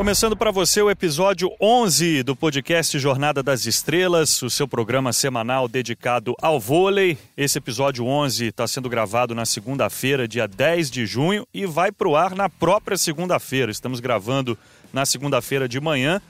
Começando para você o episódio 11 do podcast Jornada das Estrelas, o seu programa semanal dedicado ao vôlei. Esse episódio 11 está sendo gravado na segunda-feira, dia 10 de junho, e vai para o ar na própria segunda-feira. Estamos gravando na segunda-feira de manhã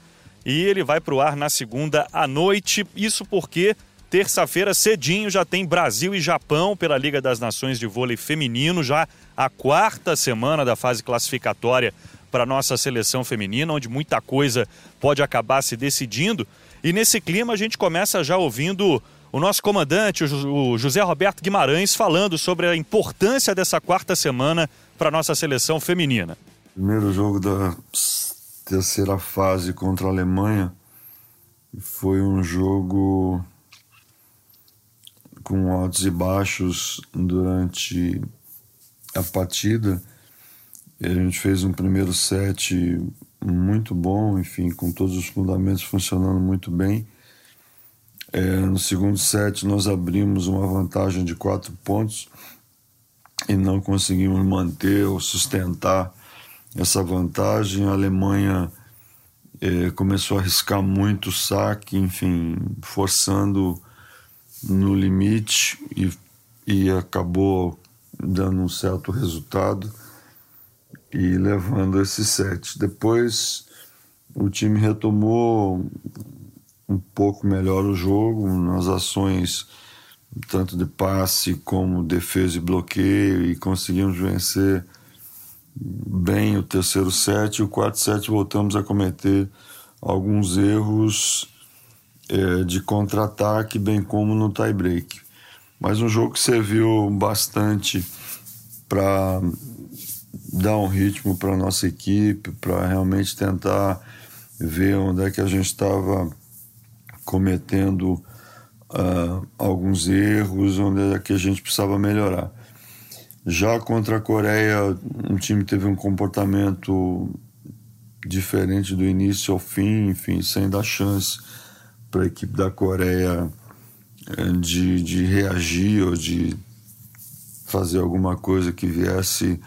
e ele vai para o ar na segunda à noite. Isso porque terça-feira cedinho já tem Brasil e Japão pela Liga das Nações de Vôlei Feminino, já a quarta semana da fase classificatória para a nossa seleção feminina, onde muita coisa pode acabar se decidindo. E nesse clima a gente começa já ouvindo o nosso comandante, o José Roberto Guimarães, falando sobre a importância dessa quarta semana para a nossa seleção feminina. Primeiro jogo da terceira fase contra a Alemanha foi um jogo com altos e baixos durante a partida a gente fez um primeiro set muito bom, enfim, com todos os fundamentos funcionando muito bem. É, no segundo set, nós abrimos uma vantagem de quatro pontos e não conseguimos manter ou sustentar essa vantagem. A Alemanha é, começou a arriscar muito o saque, enfim, forçando no limite e, e acabou dando um certo resultado e levando esse set. Depois o time retomou um pouco melhor o jogo nas ações tanto de passe como defesa e bloqueio e conseguimos vencer bem o terceiro set e o quarto set voltamos a cometer alguns erros é, de contra-ataque bem como no tie-break mas um jogo que serviu bastante para dar um ritmo para nossa equipe, para realmente tentar ver onde é que a gente estava cometendo uh, alguns erros, onde é que a gente precisava melhorar. Já contra a Coreia, o time teve um comportamento diferente do início ao fim, enfim, sem dar chance para a equipe da Coreia eh, de, de reagir ou de fazer alguma coisa que viesse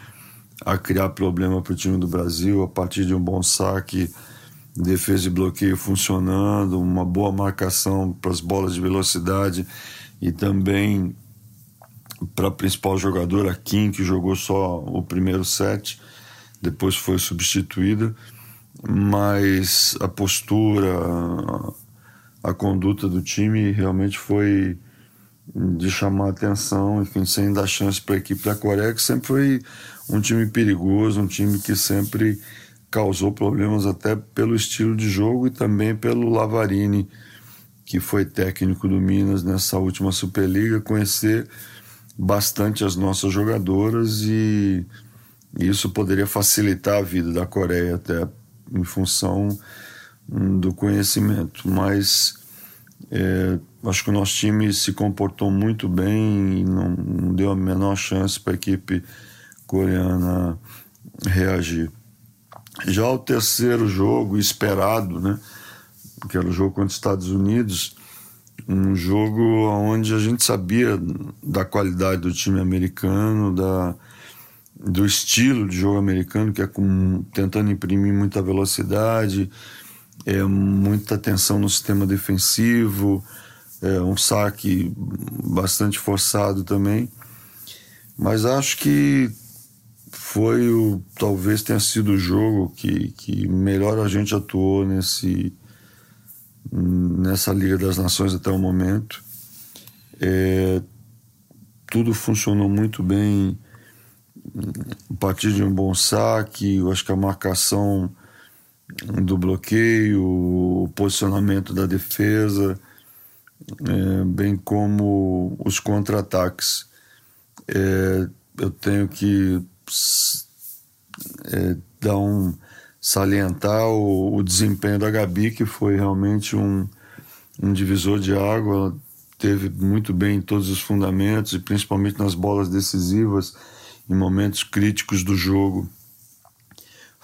a criar problema para o time do Brasil a partir de um bom saque, defesa e bloqueio funcionando, uma boa marcação para as bolas de velocidade e também para a principal jogadora, a Kim, que jogou só o primeiro set, depois foi substituída, mas a postura, a conduta do time realmente foi de chamar atenção, enfim, sem dar chance para a equipe da Coreia, que sempre foi um time perigoso, um time que sempre causou problemas até pelo estilo de jogo e também pelo Lavarini, que foi técnico do Minas nessa última Superliga, conhecer bastante as nossas jogadoras e isso poderia facilitar a vida da Coreia até em função hum, do conhecimento, mas é, acho que o nosso time se comportou muito bem não, não deu a menor chance para a equipe coreana reagir. Já o terceiro jogo esperado, né, que era o jogo contra os Estados Unidos, um jogo onde a gente sabia da qualidade do time americano, da, do estilo de jogo americano, que é com, tentando imprimir muita velocidade, é, muita atenção no sistema defensivo, é, um saque bastante forçado também. Mas acho que foi o talvez tenha sido o jogo que, que melhor a gente atuou nesse nessa Liga das Nações até o momento. É, tudo funcionou muito bem a partir de um bom saque. Eu acho que a marcação do bloqueio, o posicionamento da defesa, é, bem como os contra-ataques. É, eu tenho que é, dar um salientar o, o, desempenho da Gabi, que foi realmente um, um divisor de água. Ela teve muito bem em todos os fundamentos e principalmente nas bolas decisivas, em momentos críticos do jogo.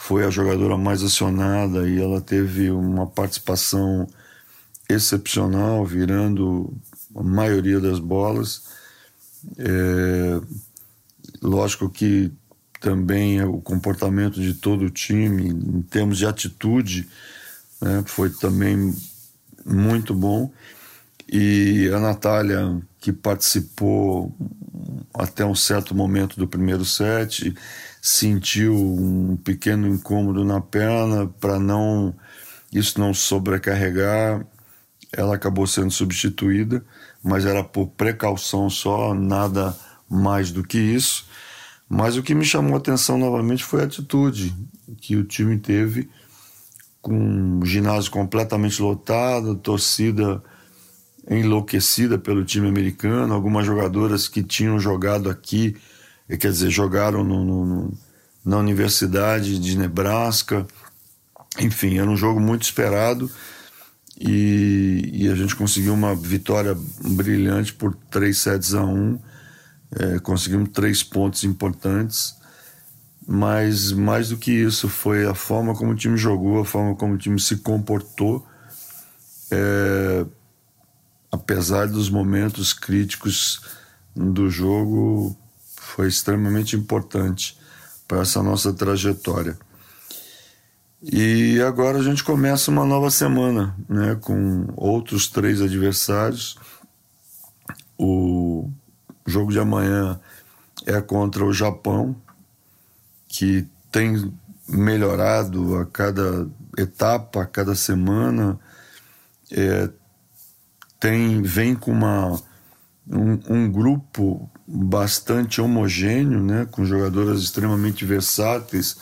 Foi a jogadora mais acionada e ela teve uma participação excepcional, virando a maioria das bolas. É, lógico que também o comportamento de todo o time, em termos de atitude, né, foi também muito bom. E a Natália, que participou até um certo momento do primeiro set, sentiu um pequeno incômodo na perna para não isso não sobrecarregar, ela acabou sendo substituída, mas era por precaução só, nada mais do que isso. Mas o que me chamou a atenção novamente foi a atitude que o time teve com o ginásio completamente lotado, torcida enlouquecida pelo time americano, algumas jogadoras que tinham jogado aqui, quer dizer, jogaram no, no, na Universidade de Nebraska. Enfim, era um jogo muito esperado e, e a gente conseguiu uma vitória brilhante por 3 sets a 1 é, conseguimos três pontos importantes, mas mais do que isso foi a forma como o time jogou, a forma como o time se comportou, é, apesar dos momentos críticos do jogo, foi extremamente importante para essa nossa trajetória. E agora a gente começa uma nova semana, né, com outros três adversários. O jogo de amanhã é contra o Japão, que tem melhorado a cada etapa, a cada semana. É, tem vem com uma um, um, grupo bastante homogêneo, né, com jogadoras extremamente versáteis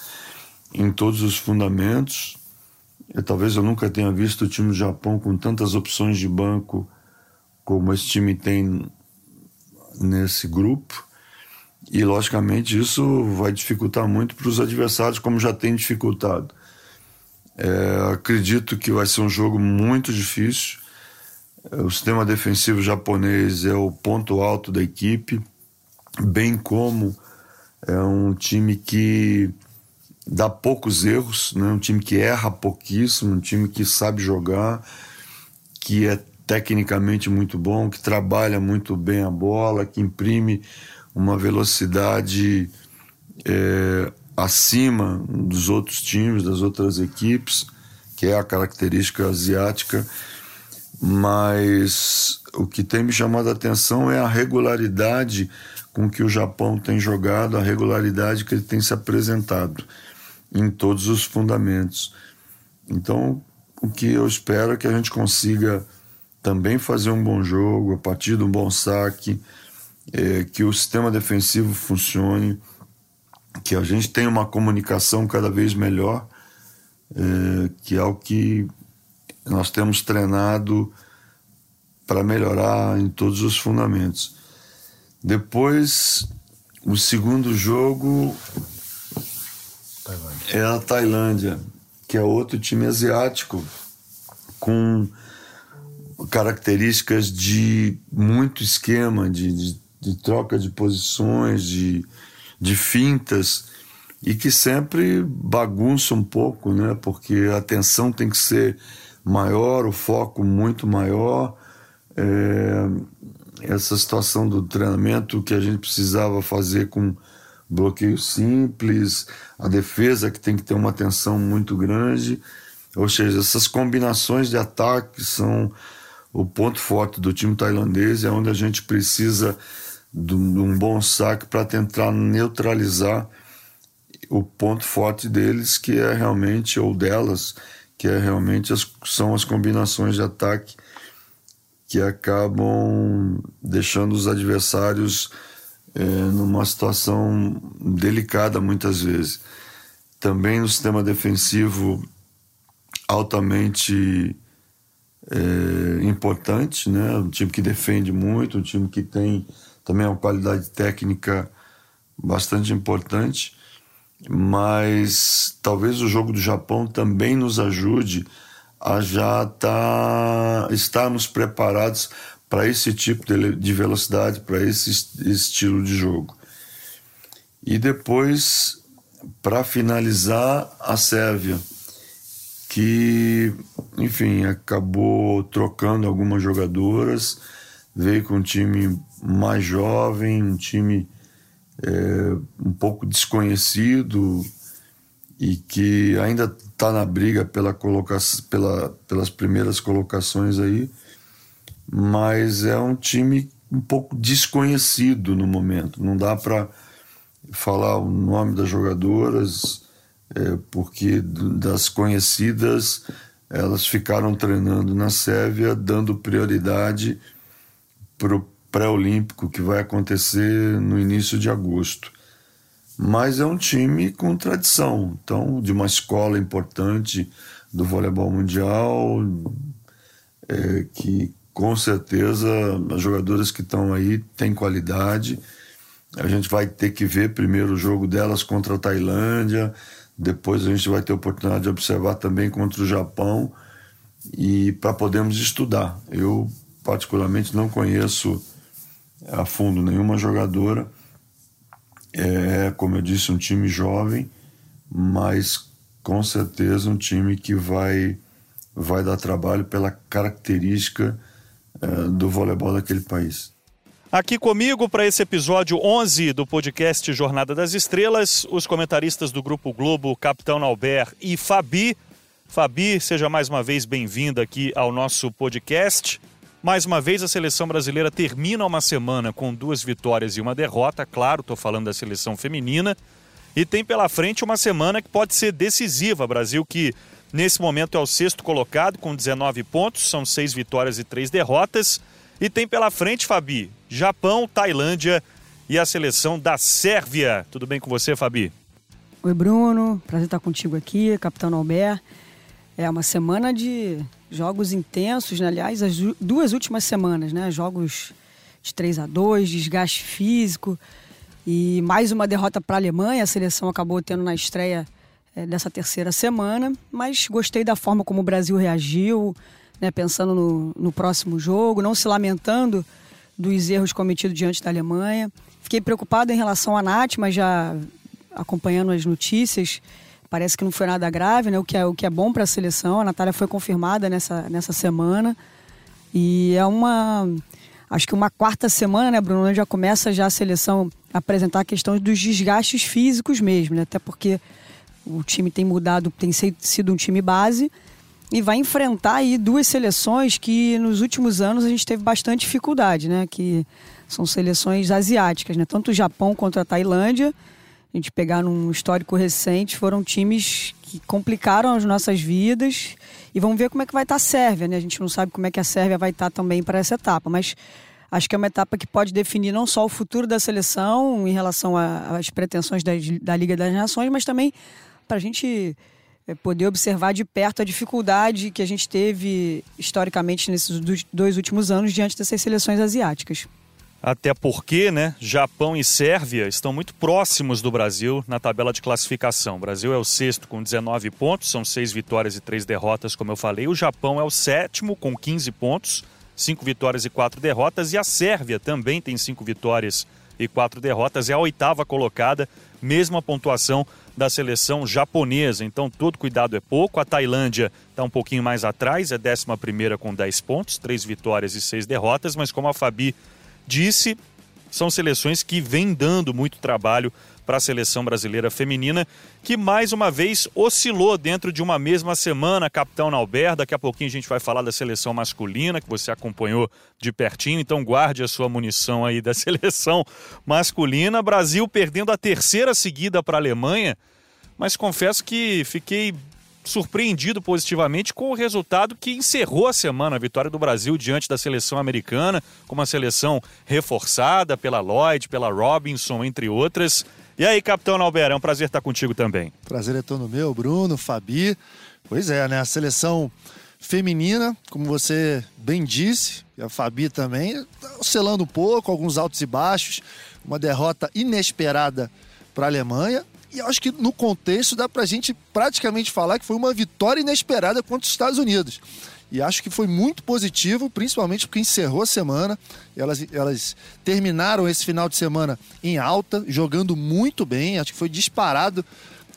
em todos os fundamentos. Eu, talvez eu nunca tenha visto o time do Japão com tantas opções de banco como esse time tem nesse grupo. E, logicamente, isso vai dificultar muito para os adversários, como já tem dificultado. É, acredito que vai ser um jogo muito difícil. O sistema defensivo japonês é o ponto alto da equipe, bem como é um time que dá poucos erros, né? um time que erra pouquíssimo, um time que sabe jogar, que é tecnicamente muito bom, que trabalha muito bem a bola, que imprime uma velocidade é, acima dos outros times, das outras equipes, que é a característica asiática. Mas o que tem me chamado a atenção é a regularidade com que o Japão tem jogado, a regularidade que ele tem se apresentado em todos os fundamentos. Então, o que eu espero é que a gente consiga também fazer um bom jogo, a partir de um bom saque, é, que o sistema defensivo funcione, que a gente tenha uma comunicação cada vez melhor, é, que é o que nós temos treinado para melhorar em todos os fundamentos. Depois, o segundo jogo é a Tailândia, que é outro time asiático com características de muito esquema, de, de, de troca de posições, de, de fintas, e que sempre bagunça um pouco, né? porque a atenção tem que ser maior, o foco muito maior. É, essa situação do treinamento que a gente precisava fazer com bloqueio simples, a defesa que tem que ter uma atenção muito grande. Ou seja, essas combinações de ataque são o ponto forte do time tailandês é onde a gente precisa de um bom saque para tentar neutralizar o ponto forte deles, que é realmente, ou delas, que é realmente as, são as combinações de ataque que acabam deixando os adversários é, numa situação delicada muitas vezes. Também no sistema defensivo altamente é, importante, né? um time que defende muito, um time que tem também uma qualidade técnica bastante importante, mas talvez o jogo do Japão também nos ajude a já tá, estarmos preparados para esse tipo de, de velocidade, para esse estilo de jogo. E depois, para finalizar, a Sérvia que, enfim, acabou trocando algumas jogadoras, veio com um time mais jovem, um time é, um pouco desconhecido e que ainda está na briga pela colocação, pela, pelas primeiras colocações aí, mas é um time um pouco desconhecido no momento. Não dá para falar o nome das jogadoras, é, porque das conhecidas elas ficaram treinando na Sérvia, dando prioridade para o pré-olímpico que vai acontecer no início de agosto. Mas é um time com tradição, então, de uma escola importante do voleibol mundial, é, que com certeza as jogadoras que estão aí têm qualidade. A gente vai ter que ver primeiro o jogo delas contra a Tailândia, depois a gente vai ter a oportunidade de observar também contra o Japão e para podermos estudar. Eu particularmente não conheço a fundo nenhuma jogadora. É, como eu disse, um time jovem, mas com certeza um time que vai vai dar trabalho pela característica é, do voleibol daquele país. Aqui comigo para esse episódio 11 do podcast Jornada das Estrelas, os comentaristas do Grupo Globo, Capitão Albert e Fabi. Fabi, seja mais uma vez bem-vinda aqui ao nosso podcast. Mais uma vez, a seleção brasileira termina uma semana com duas vitórias e uma derrota. Claro, estou falando da seleção feminina. E tem pela frente uma semana que pode ser decisiva. Brasil que, nesse momento, é o sexto colocado com 19 pontos, são seis vitórias e três derrotas. E tem pela frente, Fabi, Japão, Tailândia e a seleção da Sérvia. Tudo bem com você, Fabi? Oi, Bruno. Prazer estar contigo aqui, Capitão Albert. É uma semana de jogos intensos, né? aliás, as duas últimas semanas, né? Jogos de 3 a 2 desgaste físico e mais uma derrota para a Alemanha. A seleção acabou tendo na estreia é, dessa terceira semana, mas gostei da forma como o Brasil reagiu, né, pensando no, no próximo jogo, não se lamentando dos erros cometidos diante da Alemanha. Fiquei preocupado em relação à Nath, mas já acompanhando as notícias, parece que não foi nada grave, né? O que é, o que é bom para a seleção. A Natália foi confirmada nessa, nessa semana. E é uma. Acho que uma quarta semana, né, Bruno? Já começa já a seleção a apresentar a questão dos desgastes físicos mesmo, né? Até porque o time tem mudado, tem sido um time base e vai enfrentar aí duas seleções que nos últimos anos a gente teve bastante dificuldade, né? Que são seleções asiáticas, né? Tanto o Japão quanto a Tailândia. A gente pegar num histórico recente, foram times que complicaram as nossas vidas. E vamos ver como é que vai estar a Sérvia, né? A gente não sabe como é que a Sérvia vai estar também para essa etapa, mas acho que é uma etapa que pode definir não só o futuro da seleção em relação às pretensões da, da Liga das Nações, mas também para a gente é, poder observar de perto a dificuldade que a gente teve historicamente nesses dois últimos anos diante dessas seleções asiáticas. Até porque, né, Japão e Sérvia estão muito próximos do Brasil na tabela de classificação. O Brasil é o sexto com 19 pontos, são seis vitórias e três derrotas, como eu falei. O Japão é o sétimo com 15 pontos, cinco vitórias e quatro derrotas. E a Sérvia também tem cinco vitórias e quatro derrotas, é a oitava colocada, mesma pontuação da seleção japonesa. Então, todo cuidado é pouco. A Tailândia está um pouquinho mais atrás, é 11 com 10 pontos, três vitórias e seis derrotas, mas como a Fabi disse, são seleções que vêm dando muito trabalho para a seleção brasileira feminina, que mais uma vez oscilou dentro de uma mesma semana, capitão Nalber. Daqui a pouquinho a gente vai falar da seleção masculina, que você acompanhou de pertinho, então guarde a sua munição aí da seleção masculina. Brasil perdendo a terceira seguida para a Alemanha, mas confesso que fiquei surpreendido positivamente com o resultado que encerrou a semana, a vitória do Brasil diante da seleção americana, com uma seleção reforçada pela Lloyd, pela Robinson, entre outras. E aí, capitão Alberto, é um prazer estar contigo também. Prazer é todo meu, Bruno, Fabi. Pois é, né? A seleção feminina, como você bem disse, e a Fabi também, tá oscilando um pouco, alguns altos e baixos, uma derrota inesperada para a Alemanha. E acho que no contexto dá para a gente praticamente falar que foi uma vitória inesperada contra os Estados Unidos. E acho que foi muito positivo, principalmente porque encerrou a semana. Elas, elas terminaram esse final de semana em alta, jogando muito bem. Acho que foi disparado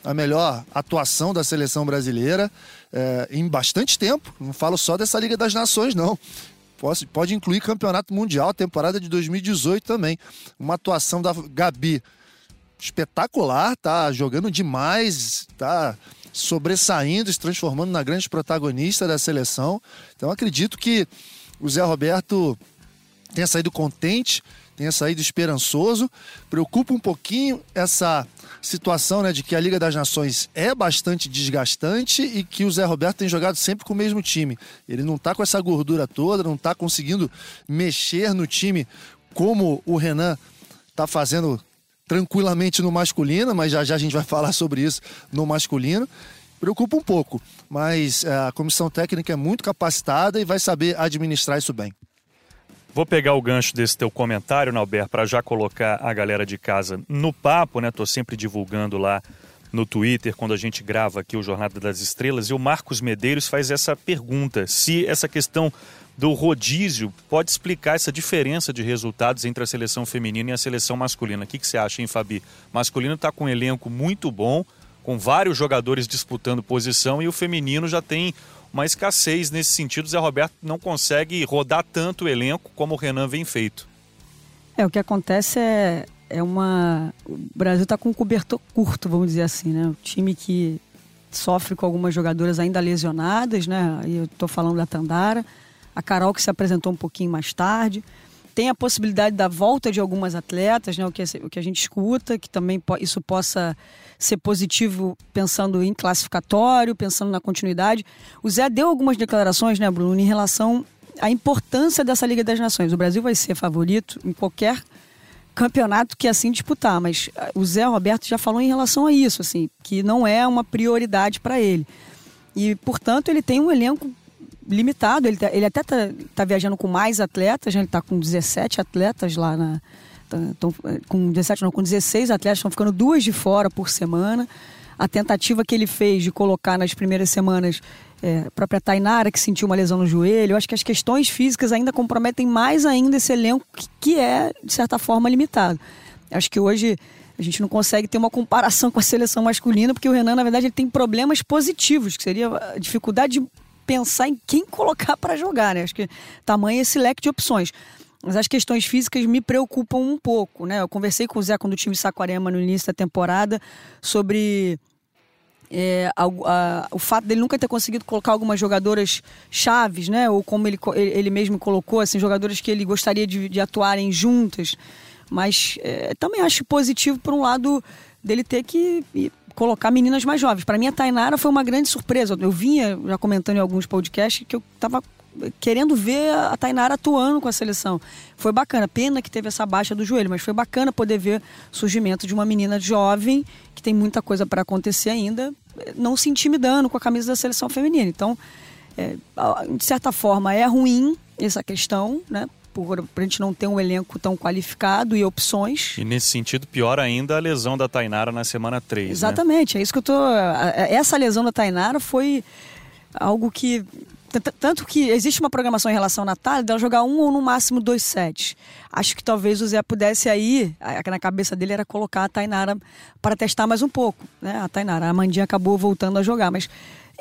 a melhor atuação da seleção brasileira é, em bastante tempo. Não falo só dessa Liga das Nações, não. Pode, pode incluir Campeonato Mundial, temporada de 2018 também. Uma atuação da Gabi espetacular, tá jogando demais, tá sobressaindo, se transformando na grande protagonista da seleção. Então acredito que o Zé Roberto tenha saído contente, tenha saído esperançoso. Preocupa um pouquinho essa situação né, de que a Liga das Nações é bastante desgastante e que o Zé Roberto tem jogado sempre com o mesmo time. Ele não está com essa gordura toda, não está conseguindo mexer no time como o Renan está fazendo tranquilamente no masculino, mas já já a gente vai falar sobre isso no masculino. Preocupa um pouco, mas eh, a comissão técnica é muito capacitada e vai saber administrar isso bem. Vou pegar o gancho desse teu comentário, Nauber, para já colocar a galera de casa no papo, né? Tô sempre divulgando lá no Twitter quando a gente grava aqui o Jornada das Estrelas e o Marcos Medeiros faz essa pergunta: se essa questão do rodízio pode explicar essa diferença de resultados entre a seleção feminina e a seleção masculina. O que, que você acha, hein, Fabi? Masculino está com um elenco muito bom, com vários jogadores disputando posição, e o feminino já tem uma escassez nesse sentido. Zé Roberto não consegue rodar tanto o elenco como o Renan vem feito. É, o que acontece é, é uma. O Brasil está com um cobertor curto, vamos dizer assim, né? O time que sofre com algumas jogadoras ainda lesionadas, né? Aí eu estou falando da Tandara, a Carol que se apresentou um pouquinho mais tarde. Tem a possibilidade da volta de algumas atletas, né? O que, o que a gente escuta, que também isso possa ser positivo pensando em classificatório, pensando na continuidade. O Zé deu algumas declarações, né, Bruno, em relação à importância dessa Liga das Nações. O Brasil vai ser favorito em qualquer campeonato que assim disputar, mas ah, o Zé Roberto já falou em relação a isso, assim, que não é uma prioridade para ele. E, portanto, ele tem um elenco limitado. Ele, tá, ele até tá, tá, viajando com mais atletas, né? ele está com 17 atletas lá na. Tão, com 17, não, com 16 atletas, estão ficando duas de fora por semana. A tentativa que ele fez de colocar nas primeiras semanas é, a própria Tainara, que sentiu uma lesão no joelho. Eu acho que as questões físicas ainda comprometem mais ainda esse elenco que, que é, de certa forma, limitado. Acho que hoje a gente não consegue ter uma comparação com a seleção masculina, porque o Renan, na verdade, ele tem problemas positivos, que seria a dificuldade de pensar em quem colocar para jogar, né? Acho que tamanho esse leque de opções. Mas as questões físicas me preocupam um pouco, né? Eu conversei com o Zé quando o time Saquarema no início da temporada sobre é, a, a, o fato dele nunca ter conseguido colocar algumas jogadoras chaves, né? Ou como ele, ele mesmo colocou, assim, jogadoras que ele gostaria de, de atuarem juntas. Mas é, também acho positivo, por um lado, dele ter que colocar meninas mais jovens. Para mim, a Tainara foi uma grande surpresa. Eu vinha já comentando em alguns podcasts que eu estava querendo ver a Tainara atuando com a seleção. Foi bacana. Pena que teve essa baixa do joelho, mas foi bacana poder ver o surgimento de uma menina jovem que tem muita coisa para acontecer ainda, não se intimidando com a camisa da seleção feminina. Então, é, de certa forma, é ruim essa questão, né? Por a gente não ter um elenco tão qualificado e opções. E nesse sentido, pior ainda a lesão da Tainara na semana 3. Né? Exatamente, né? é isso que eu tô. Essa lesão da Tainara foi algo que. Tanto que existe uma programação em relação à Natália dela jogar um ou no máximo dois sets. Acho que talvez o Zé pudesse aí, na cabeça dele era colocar a Tainara para testar mais um pouco. Né? A Tainara, a Mandinha acabou voltando a jogar. Mas,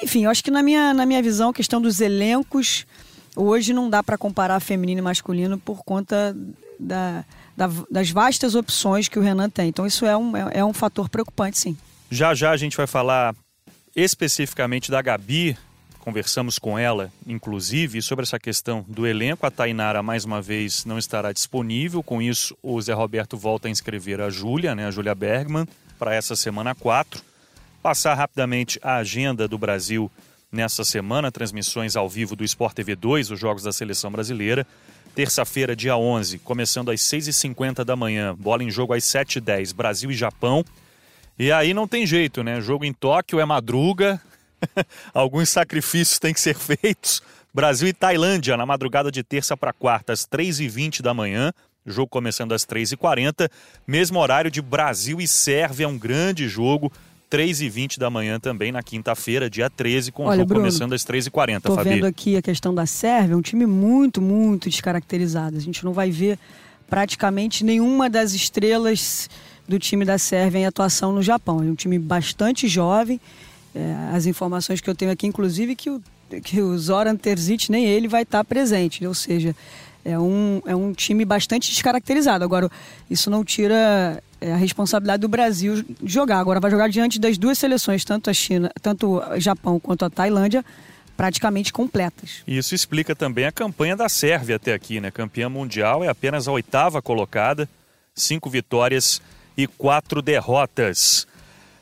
enfim, eu acho que na minha, na minha visão, a questão dos elencos Hoje não dá para comparar feminino e masculino por conta da, da, das vastas opções que o Renan tem. Então isso é um, é, é um fator preocupante, sim. Já já a gente vai falar especificamente da Gabi. Conversamos com ela, inclusive, sobre essa questão do elenco. A Tainara, mais uma vez, não estará disponível. Com isso, o Zé Roberto volta a inscrever a Júlia, né, a Júlia Bergman, para essa semana 4. Passar rapidamente a agenda do Brasil nessa semana, transmissões ao vivo do Sport TV 2, os Jogos da Seleção Brasileira. Terça-feira, dia 11, começando às 6h50 da manhã, bola em jogo às 7h10, Brasil e Japão. E aí não tem jeito, né? Jogo em Tóquio é madruga, alguns sacrifícios têm que ser feitos. Brasil e Tailândia, na madrugada de terça para quarta, às 3h20 da manhã. Jogo começando às 3h40. Mesmo horário de Brasil e Sérvia, um grande jogo. 3h20 da manhã também na quinta-feira, dia 13, com Olha, o jogo Bruno, começando às 3h40, Estou vendo aqui a questão da Sérvia, um time muito, muito descaracterizado. A gente não vai ver praticamente nenhuma das estrelas do time da Sérvia em atuação no Japão. É um time bastante jovem. É, as informações que eu tenho aqui, inclusive, que o, que o Zoran Terzic nem ele vai estar presente. Ou seja, é um, é um time bastante descaracterizado. Agora, isso não tira é a responsabilidade do Brasil jogar. Agora vai jogar diante das duas seleções, tanto a China, tanto o Japão quanto a Tailândia, praticamente completas. Isso explica também a campanha da Sérvia até aqui, né? Campeã mundial é apenas a oitava colocada, cinco vitórias e quatro derrotas.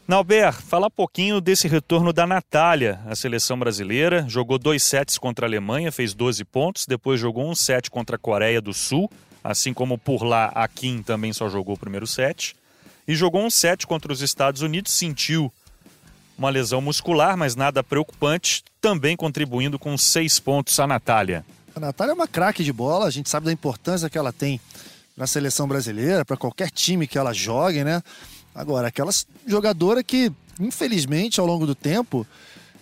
Nauber, fala um pouquinho desse retorno da Natália à seleção brasileira. Jogou dois sets contra a Alemanha, fez 12 pontos. Depois jogou um set contra a Coreia do Sul, assim como por lá a Kim também só jogou o primeiro set. E jogou um set contra os Estados Unidos, sentiu uma lesão muscular, mas nada preocupante, também contribuindo com seis pontos a Natália. A Natália é uma craque de bola, a gente sabe da importância que ela tem na seleção brasileira, para qualquer time que ela jogue, né? Agora, aquela jogadora que, infelizmente, ao longo do tempo,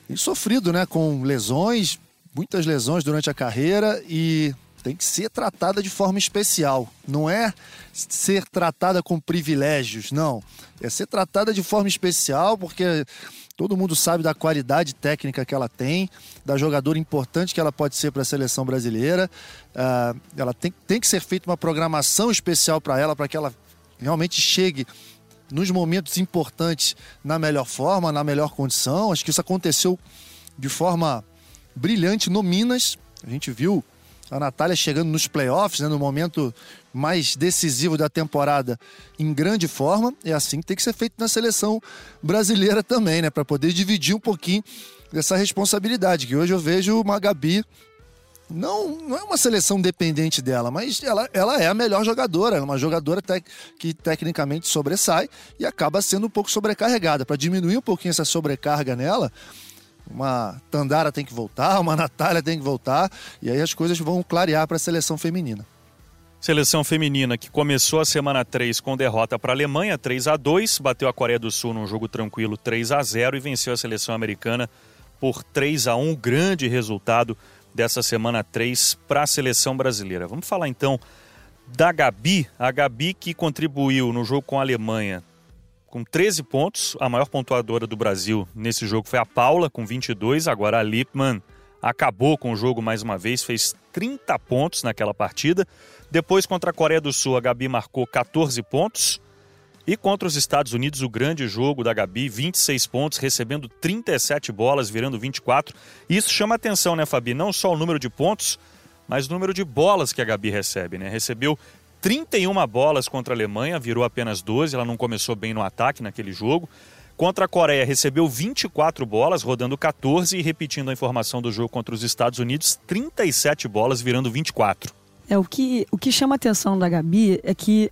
tem sofrido né, com lesões, muitas lesões durante a carreira e tem que ser tratada de forma especial. Não é ser tratada com privilégios, não. É ser tratada de forma especial porque todo mundo sabe da qualidade técnica que ela tem, da jogadora importante que ela pode ser para a seleção brasileira. Uh, ela tem, tem que ser feita uma programação especial para ela, para que ela realmente chegue nos momentos importantes na melhor forma, na melhor condição. Acho que isso aconteceu de forma brilhante no Minas. A gente viu a Natália chegando nos playoffs, né, no momento mais decisivo da temporada, em grande forma. É assim que tem que ser feito na seleção brasileira também, né, para poder dividir um pouquinho dessa responsabilidade. Que hoje eu vejo uma Gabi não, não é uma seleção dependente dela, mas ela, ela é a melhor jogadora, é uma jogadora te, que tecnicamente sobressai e acaba sendo um pouco sobrecarregada. Para diminuir um pouquinho essa sobrecarga nela, uma Tandara tem que voltar, uma Natália tem que voltar, e aí as coisas vão clarear para a seleção feminina. Seleção feminina que começou a semana 3 com derrota para a Alemanha, 3 a 2 bateu a Coreia do Sul num jogo tranquilo 3 a 0 e venceu a seleção americana por 3 a 1 grande resultado dessa semana 3 para a seleção brasileira. Vamos falar então da Gabi, a Gabi que contribuiu no jogo com a Alemanha com 13 pontos, a maior pontuadora do Brasil nesse jogo foi a Paula com 22, agora a Lipman acabou com o jogo mais uma vez, fez 30 pontos naquela partida. Depois contra a Coreia do Sul, a Gabi marcou 14 pontos. E contra os Estados Unidos, o grande jogo da Gabi, 26 pontos, recebendo 37 bolas, virando 24. Isso chama atenção, né, Fabi? Não só o número de pontos, mas o número de bolas que a Gabi recebe, né? Recebeu 31 bolas contra a Alemanha, virou apenas 12, ela não começou bem no ataque naquele jogo. Contra a Coreia, recebeu 24 bolas, rodando 14 e repetindo a informação do jogo contra os Estados Unidos, 37 bolas, virando 24. É, o que, o que chama a atenção da Gabi é que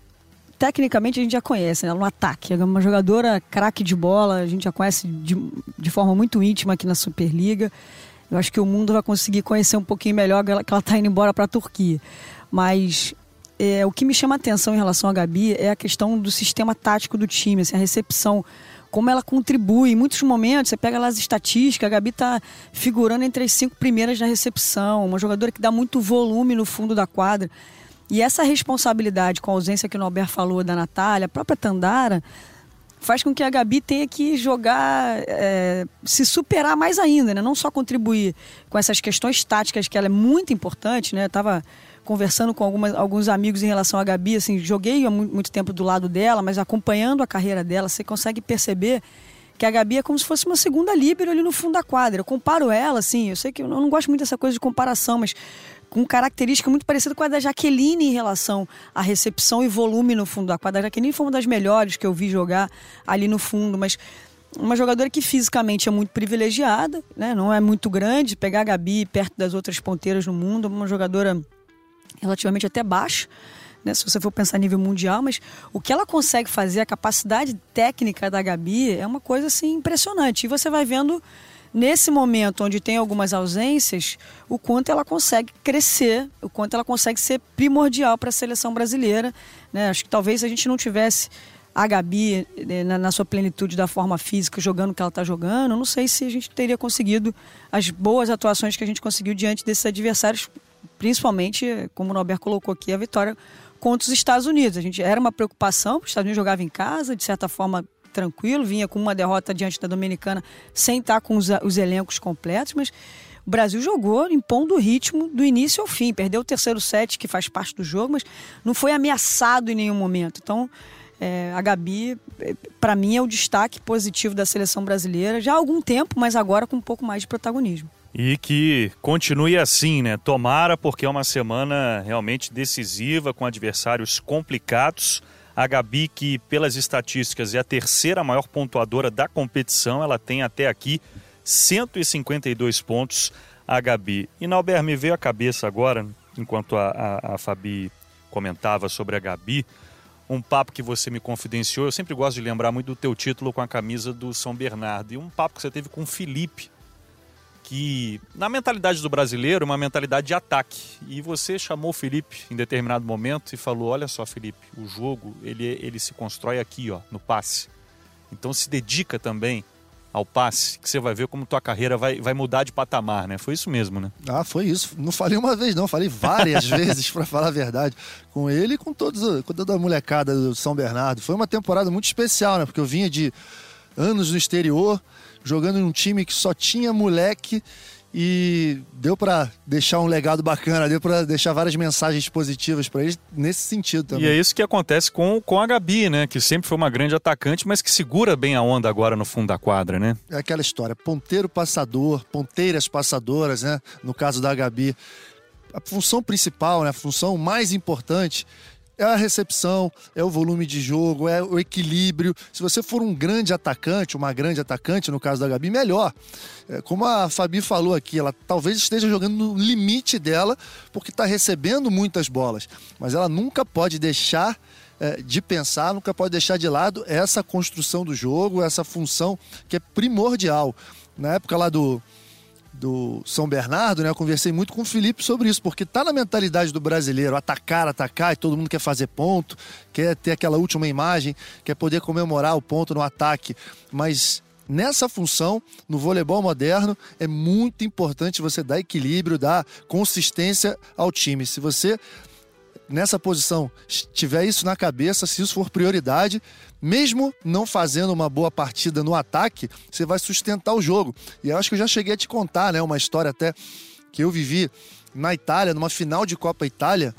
tecnicamente a gente já conhece, né? No ataque. É uma jogadora craque de bola, a gente já conhece de, de forma muito íntima aqui na Superliga. Eu acho que o mundo vai conseguir conhecer um pouquinho melhor que ela está indo embora para a Turquia. Mas é, o que me chama a atenção em relação a Gabi é a questão do sistema tático do time, assim, a recepção como ela contribui. Em muitos momentos, você pega lá as estatísticas, a Gabi está figurando entre as cinco primeiras na recepção, uma jogadora que dá muito volume no fundo da quadra. E essa responsabilidade com a ausência que o Norberto falou da Natália, a própria Tandara, faz com que a Gabi tenha que jogar, é, se superar mais ainda, né? Não só contribuir com essas questões táticas, que ela é muito importante, né? Eu tava conversando com algumas, alguns amigos em relação à Gabi, assim, joguei há muito tempo do lado dela, mas acompanhando a carreira dela, você consegue perceber que a Gabi é como se fosse uma segunda líbero ali no fundo da quadra. Eu comparo ela, assim, eu sei que eu não gosto muito dessa coisa de comparação, mas com característica muito parecida com a da Jaqueline em relação à recepção e volume no fundo da quadra. A Jaqueline foi uma das melhores que eu vi jogar ali no fundo, mas uma jogadora que fisicamente é muito privilegiada, né? não é muito grande. Pegar a Gabi perto das outras ponteiras no mundo, uma jogadora relativamente até baixa. Né, se você for pensar a nível mundial, mas o que ela consegue fazer, a capacidade técnica da Gabi é uma coisa assim impressionante. E você vai vendo nesse momento onde tem algumas ausências, o quanto ela consegue crescer, o quanto ela consegue ser primordial para a seleção brasileira. Né? Acho que talvez a gente não tivesse a Gabi né, na, na, sua plenitude da forma física, jogando o que ela está jogando, não sei se a gente teria conseguido as boas atuações que a gente conseguiu diante desses adversários, principalmente, como o Norberto colocou aqui, a vitória contra os Estados Unidos. A gente era uma preocupação, os Estados Unidos jogava em casa, de certa forma tranquilo, vinha com uma derrota diante da Dominicana sem estar com os, os elencos completos, mas o Brasil jogou impondo o ritmo do início ao fim. Perdeu o terceiro set, que faz parte do jogo, mas não foi ameaçado em nenhum momento. Então, É, a Gabi, é, para mim, é o destaque positivo da seleção brasileira já há algum tempo, mas agora com um pouco mais de protagonismo. E que continue assim, né? Tomara, porque é uma semana realmente decisiva, com adversários complicados. A Gabi, que pelas estatísticas é a terceira maior pontuadora da competição, ela tem até aqui 152 pontos. A Gabi. E Nauber, me veio a cabeça agora, enquanto a, a, a Fabi comentava sobre a Gabi, um papo que você me confidenciou. Eu sempre gosto de lembrar muito do teu título com a camisa do São Bernardo. E um papo que você teve com o Felipe, que na mentalidade do brasileiro, uma mentalidade de ataque. E você chamou o Felipe em determinado momento e falou: "Olha só, Felipe, o jogo, ele ele se constrói aqui, ó, no passe. Então se dedica também ao passe, que você vai ver como tua carreira vai, vai mudar de patamar, né? Foi isso mesmo, né? Ah, foi isso. Não falei uma vez, não. Falei várias vezes, para falar a verdade. Com ele e com, todos, com toda a molecada do São Bernardo. Foi uma temporada muito especial, né? Porque eu vinha de anos no exterior, jogando num time que só tinha moleque e deu para deixar um legado bacana, deu para deixar várias mensagens positivas para eles nesse sentido também. E é isso que acontece com, com a Gabi, né? Que sempre foi uma grande atacante, mas que segura bem a onda agora no fundo da quadra, né? É aquela história, ponteiro passador, ponteiras passadoras, né? No caso da Gabi. A função principal, né? a função mais importante é a recepção, é o volume de jogo, é o equilíbrio. Se você for um grande atacante, uma grande atacante, no caso da Gabi, melhor. É, como a Fabi falou aqui, ela talvez esteja jogando no limite dela, porque está recebendo muitas bolas. Mas ela nunca pode deixar é, de pensar, nunca pode deixar de lado essa construção do jogo, essa função que é primordial. Na época lá do, do São Bernardo, né? Eu conversei muito com o Felipe sobre isso, porque tá na mentalidade do brasileiro atacar, atacar, e todo mundo quer fazer ponto, quer ter aquela última imagem, quer poder comemorar o ponto no ataque, mas nessa função, no voleibol moderno, é muito importante você dar equilíbrio, dar consistência ao time. Se você nessa posição tiver isso na cabeça, se isso for prioridade, mesmo não fazendo uma boa partida no ataque, você vai sustentar o jogo. E eu acho que eu já cheguei a te contar, né, uma história até que eu vivi na Itália, numa final de Copa Itália.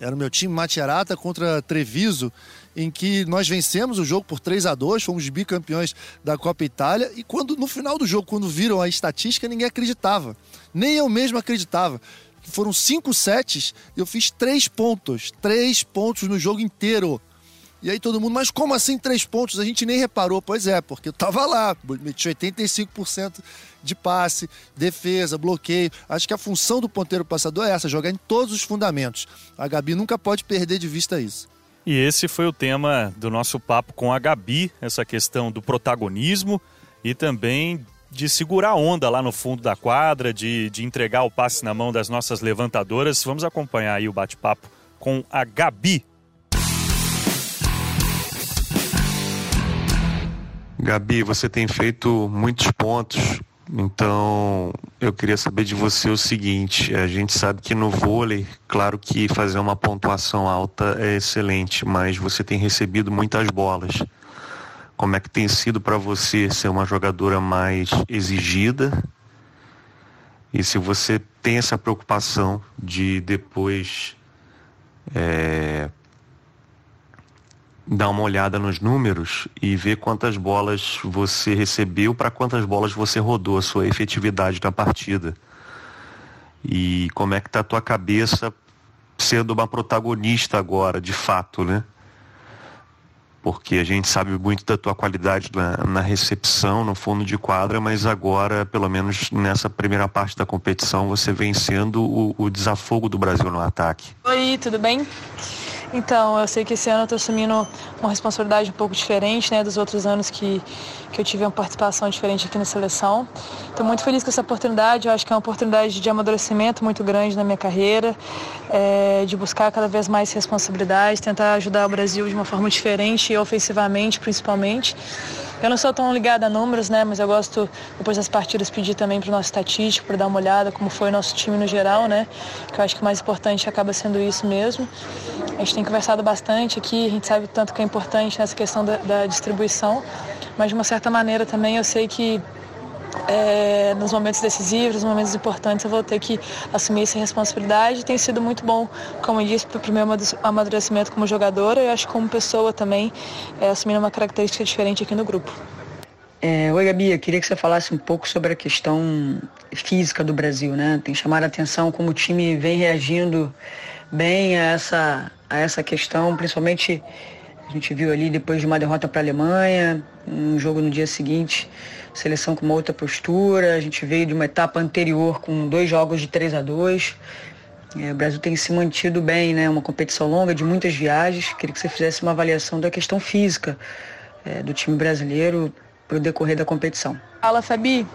Era o meu time Macerata contra Treviso, em que nós vencemos o jogo por 3 a 2 fomos bicampeões da Copa Itália. E quando no final do jogo, quando viram a estatística, ninguém acreditava. Nem eu mesmo acreditava foram cinco sets, eu fiz três pontos. Três pontos no jogo inteiro. E aí todo mundo, mas como assim três pontos? A gente nem reparou. Pois é, porque eu tava lá, meti 85% de passe, defesa, bloqueio. Acho que a função do ponteiro passador é essa, jogar em todos os fundamentos. A Gabi nunca pode perder de vista isso. E esse foi o tema do nosso papo com a Gabi, essa questão do protagonismo e também de segurar a onda lá no fundo da quadra, de, de entregar o passe na mão das nossas levantadoras. Vamos acompanhar aí o bate-papo com a Gabi. Gabi, você tem feito muitos pontos, então eu queria saber de você o seguinte: a gente sabe que no vôlei, claro que fazer uma pontuação alta é excelente, mas você tem recebido muitas bolas. Como é que tem sido para você ser uma jogadora mais exigida? E se você tem essa preocupação de depois é, dar uma olhada nos números e ver quantas bolas você recebeu para quantas bolas você rodou a sua efetividade na partida e como é que está a tua cabeça sendo uma protagonista agora de fato, né? porque a gente sabe muito da tua qualidade na, na, recepção, no fundo de quadra, mas agora, pelo menos nessa primeira parte da competição, você vencendo o, o desafogo do Brasil no ataque. Oi, tudo bem? Então, eu sei que esse ano eu estou assumindo uma responsabilidade um pouco diferente né, dos outros anos que, que eu tive uma participação diferente aqui na seleção. Estou muito feliz com essa oportunidade, eu acho que é uma oportunidade de amadurecimento muito grande na minha carreira, é, de buscar cada vez mais responsabilidade, tentar ajudar o Brasil de uma forma diferente e ofensivamente principalmente. Eu não sou tão ligada a números, né? Mas eu gosto, depois das partidas, pedir também para o nosso estatístico, para dar uma olhada como foi o nosso time no geral, né? Que eu acho que o mais importante acaba sendo isso mesmo. A gente tem conversado bastante aqui, a gente sabe tanto que é importante nessa questão da, da distribuição, mas de uma certa maneira também eu sei que é, nos momentos decisivos, nos momentos importantes, eu vou ter que assumir essa responsabilidade. Tem sido muito bom, como eu disse, para o meu amadurecimento como jogadora e acho que como pessoa também, é, assumindo uma característica diferente aqui no grupo. É, oi, Gabi, eu queria que você falasse um pouco sobre a questão física do Brasil, né? Tem chamado a atenção como o time vem reagindo bem a essa, a essa questão, principalmente a gente viu ali depois de uma derrota para a Alemanha, um jogo no dia seguinte, seleção com uma outra postura, a gente veio de uma etapa anterior com dois jogos de 3 a 2 é, o Brasil tem se mantido bem, né? Uma competição longa de muitas viagens. Queria que você fizesse uma avaliação da questão física é, do time brasileiro para o decorrer da competição. Fala, Fabi.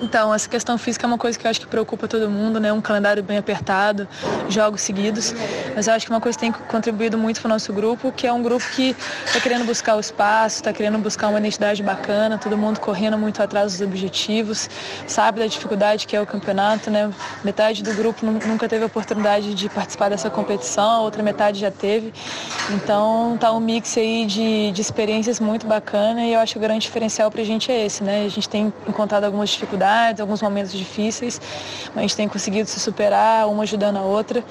Então, essa questão física é uma coisa que eu acho que preocupa todo mundo, né? Um calendário bem apertado, jogos seguidos. Mas eu acho que uma coisa que tem contribuído muito para o nosso grupo, que é um grupo que está querendo buscar o espaço, está querendo buscar uma identidade bacana, todo mundo correndo muito atrás dos objetivos, sabe da dificuldade que é o campeonato, né? Metade do grupo nunca teve a oportunidade de participar dessa competição, a outra metade já teve. Então, tá um mix aí de, de experiências muito bacana e eu acho que o grande diferencial para a gente é esse, né? A gente tem encontrado algumas dificuldades dificuldades, alguns momentos difíceis, mas a gente tem conseguido se superar, uma ajudando a outra.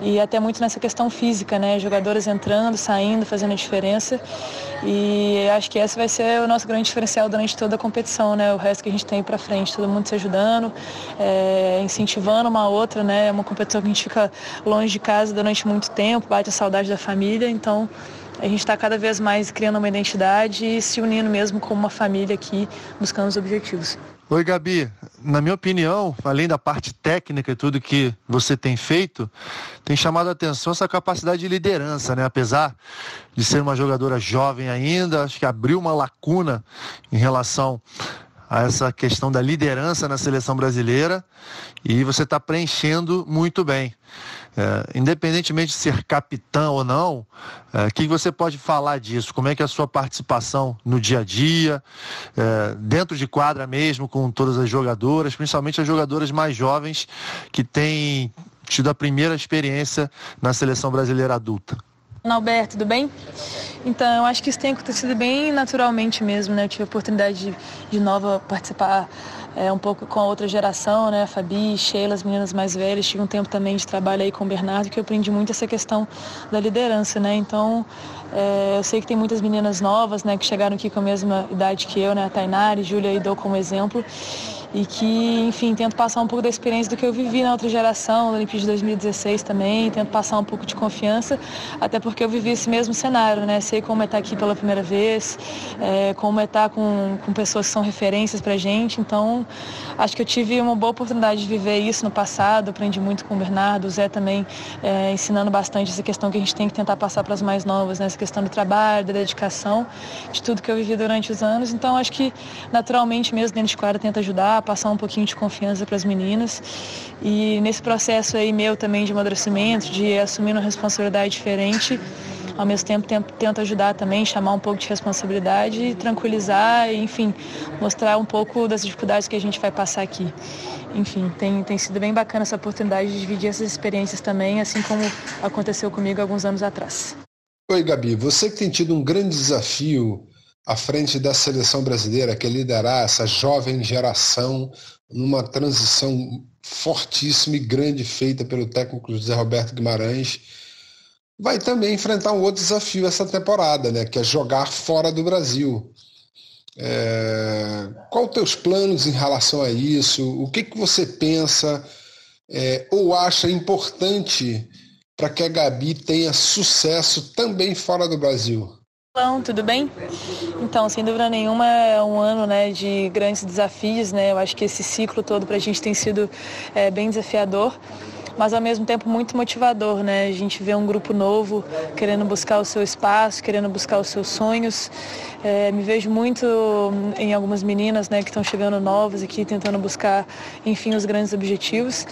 E até muito nessa questão física, né? Jogadores entrando, saindo, fazendo a diferença. E acho que esse vai ser o nosso grande diferencial durante toda a competição, né? O resto que a gente tem para frente, todo mundo se ajudando, é, incentivando uma outra, né? É uma competição que a gente fica longe de casa durante muito tempo, bate a saudade da família, então a gente está cada vez mais criando uma identidade e se unindo mesmo como uma família aqui, buscando os objetivos. Oi, Gabi. Na minha opinião, além da parte técnica e tudo que você tem feito, tem chamado a atenção essa capacidade de liderança, né? Apesar de ser uma jogadora jovem ainda, acho que abriu uma lacuna em relação a essa questão da liderança na seleção brasileira e você está preenchendo muito bem. É, independentemente de ser capitão ou não, o é, que você pode falar disso? Como é que é a sua participação no dia a dia, é, dentro de quadra mesmo, com todas as jogadoras, principalmente as jogadoras mais jovens que têm tido a primeira experiência na seleção brasileira adulta? Alberto, tudo bem? Então, eu acho que isso tem acontecido bem naturalmente mesmo, né? Eu tive a oportunidade de, de nova participar é, um pouco com a outra geração, né? A Fabi, Sheila, as meninas mais velhas. Tive um tempo também de trabalho aí com o Bernardo, que eu aprendi muito essa questão da liderança, né? Então, é, eu sei que tem muitas meninas novas, né? Que chegaram aqui com a mesma idade que eu, né? A Tainari, Júlia e dou como exemplo e que, enfim, tento passar um pouco da experiência do que eu vivi na outra geração, na Olimpíada de 2016 também, tento passar um pouco de confiança, até porque eu vivi esse mesmo cenário, né? Sei como é estar aqui pela primeira vez, é, como é estar com, com pessoas que são referências pra gente, então acho que eu tive uma boa oportunidade de viver isso no passado, aprendi muito com o Bernardo, o Zé também é, ensinando bastante essa questão que a gente tem que tentar passar para as mais novas, né? essa questão do trabalho, da dedicação, de tudo que eu vivi durante os anos, então acho que naturalmente mesmo dentro de quadra tenta ajudar, passar um pouquinho de confiança para as meninas. E nesse processo aí meu também de amadurecimento, de assumir uma responsabilidade diferente, ao mesmo tempo tento ajudar também, chamar um pouco de responsabilidade, tranquilizar, enfim, mostrar um pouco das dificuldades que a gente vai passar aqui. Enfim, tem, tem sido bem bacana essa oportunidade de dividir essas experiências também, assim como aconteceu comigo alguns anos atrás. Oi, Gabi, você que tem tido um grande desafio à frente da seleção brasileira, que é liderar essa jovem geração numa transição fortíssima e grande feita pelo técnico José Roberto Guimarães, vai também enfrentar um outro desafio essa temporada, né, que é jogar fora do Brasil. É... Qual teus planos em relação a isso? O que, que você pensa é, ou acha importante para que a Gabi tenha sucesso também fora do Brasil? Tudo bem? Então, sem dúvida nenhuma, é um ano né, de grandes desafios. Né? Eu acho que esse ciclo todo para a gente tem sido é, bem desafiador mas ao mesmo tempo muito motivador, né? A gente vê um grupo novo querendo buscar o seu espaço, querendo buscar os seus sonhos. É, me vejo muito em algumas meninas, né, que estão chegando novas aqui, tentando buscar, enfim, os grandes objetivos.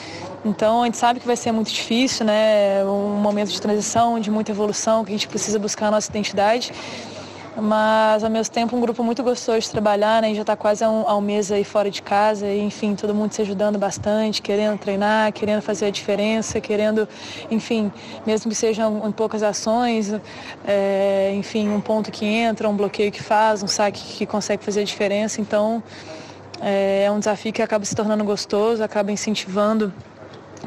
Então, a gente sabe que vai ser muito difícil, né? Um momento de transição, de muita evolução, que a gente precisa buscar a nossa identidade mas ao mesmo tempo um grupo muito gostoso de trabalhar, né? Já está quase há um, há um, mês aí fora de casa e, enfim, todo mundo se ajudando bastante, querendo treinar, querendo fazer a diferença, querendo, enfim, mesmo que sejam em poucas ações, é, enfim, um ponto que entra, um bloqueio que faz, um saque que consegue fazer a diferença. Então, É, é um desafio que acaba se tornando gostoso, acaba incentivando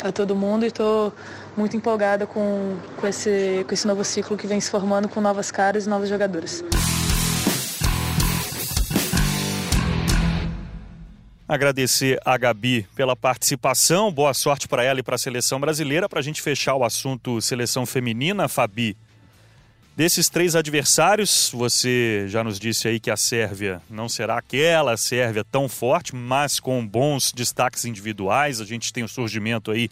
a todo mundo e estou muito empolgada com, com, esse, com esse novo ciclo que vem se formando com novas caras e novos jogadores. Agradecer a Gabi pela participação, boa sorte para ela e para a seleção brasileira. Para a gente fechar o assunto seleção feminina, Fabi, desses três adversários, você já nos disse aí que a Sérvia não será aquela Sérvia tão forte, mas com bons destaques individuais. A gente tem o surgimento aí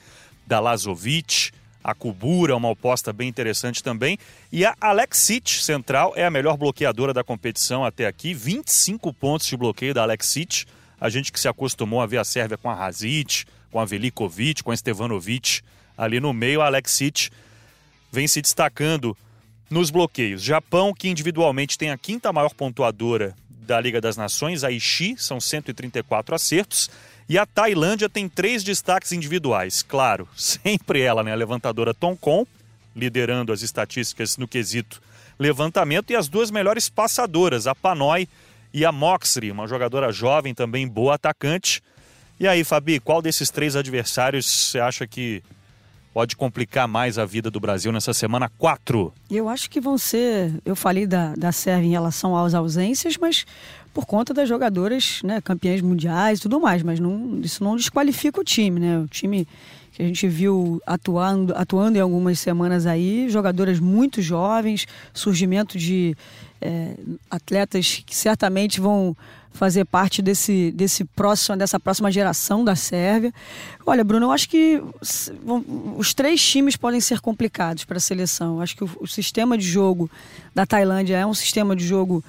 da Lazovic, a Kubura, uma oposta bem interessante também. E a Alexic, central, é a melhor bloqueadora da competição até aqui. 25 pontos de bloqueio da Alexic a gente que se acostumou a ver a Sérvia com a Razic, com a Velikovic, com a Stevanovic ali no meio, a Alexic vem se destacando nos bloqueios. Japão, que individualmente tem a quinta maior pontuadora da Liga das Nações, a Ishi, são 134 acertos. E a Tailândia tem três destaques individuais. Claro, sempre ela, né? A levantadora Tonkon, liderando as estatísticas no quesito levantamento, e as duas melhores passadoras, a Panoi e a Moxley, uma jogadora jovem, também boa atacante. E aí, Fabi, qual desses três adversários você acha que pode complicar mais a vida do Brasil nessa semana 4? Eu acho que vão ser. Eu falei da, da Sérvia em relação às ausências, mas por conta das jogadoras, né, campeãs mundiais e tudo mais, mas não, isso não desqualifica o time, né? O time que a gente viu atuando, atuando em algumas semanas aí, jogadoras muito jovens, surgimento de é, atletas que certamente vão fazer parte desse, desse próximo, dessa próxima geração da Sérvia. Olha, Bruno, eu acho que os três times podem ser complicados para a seleção. Eu acho que o, o, sistema de jogo da Tailândia é um sistema de jogo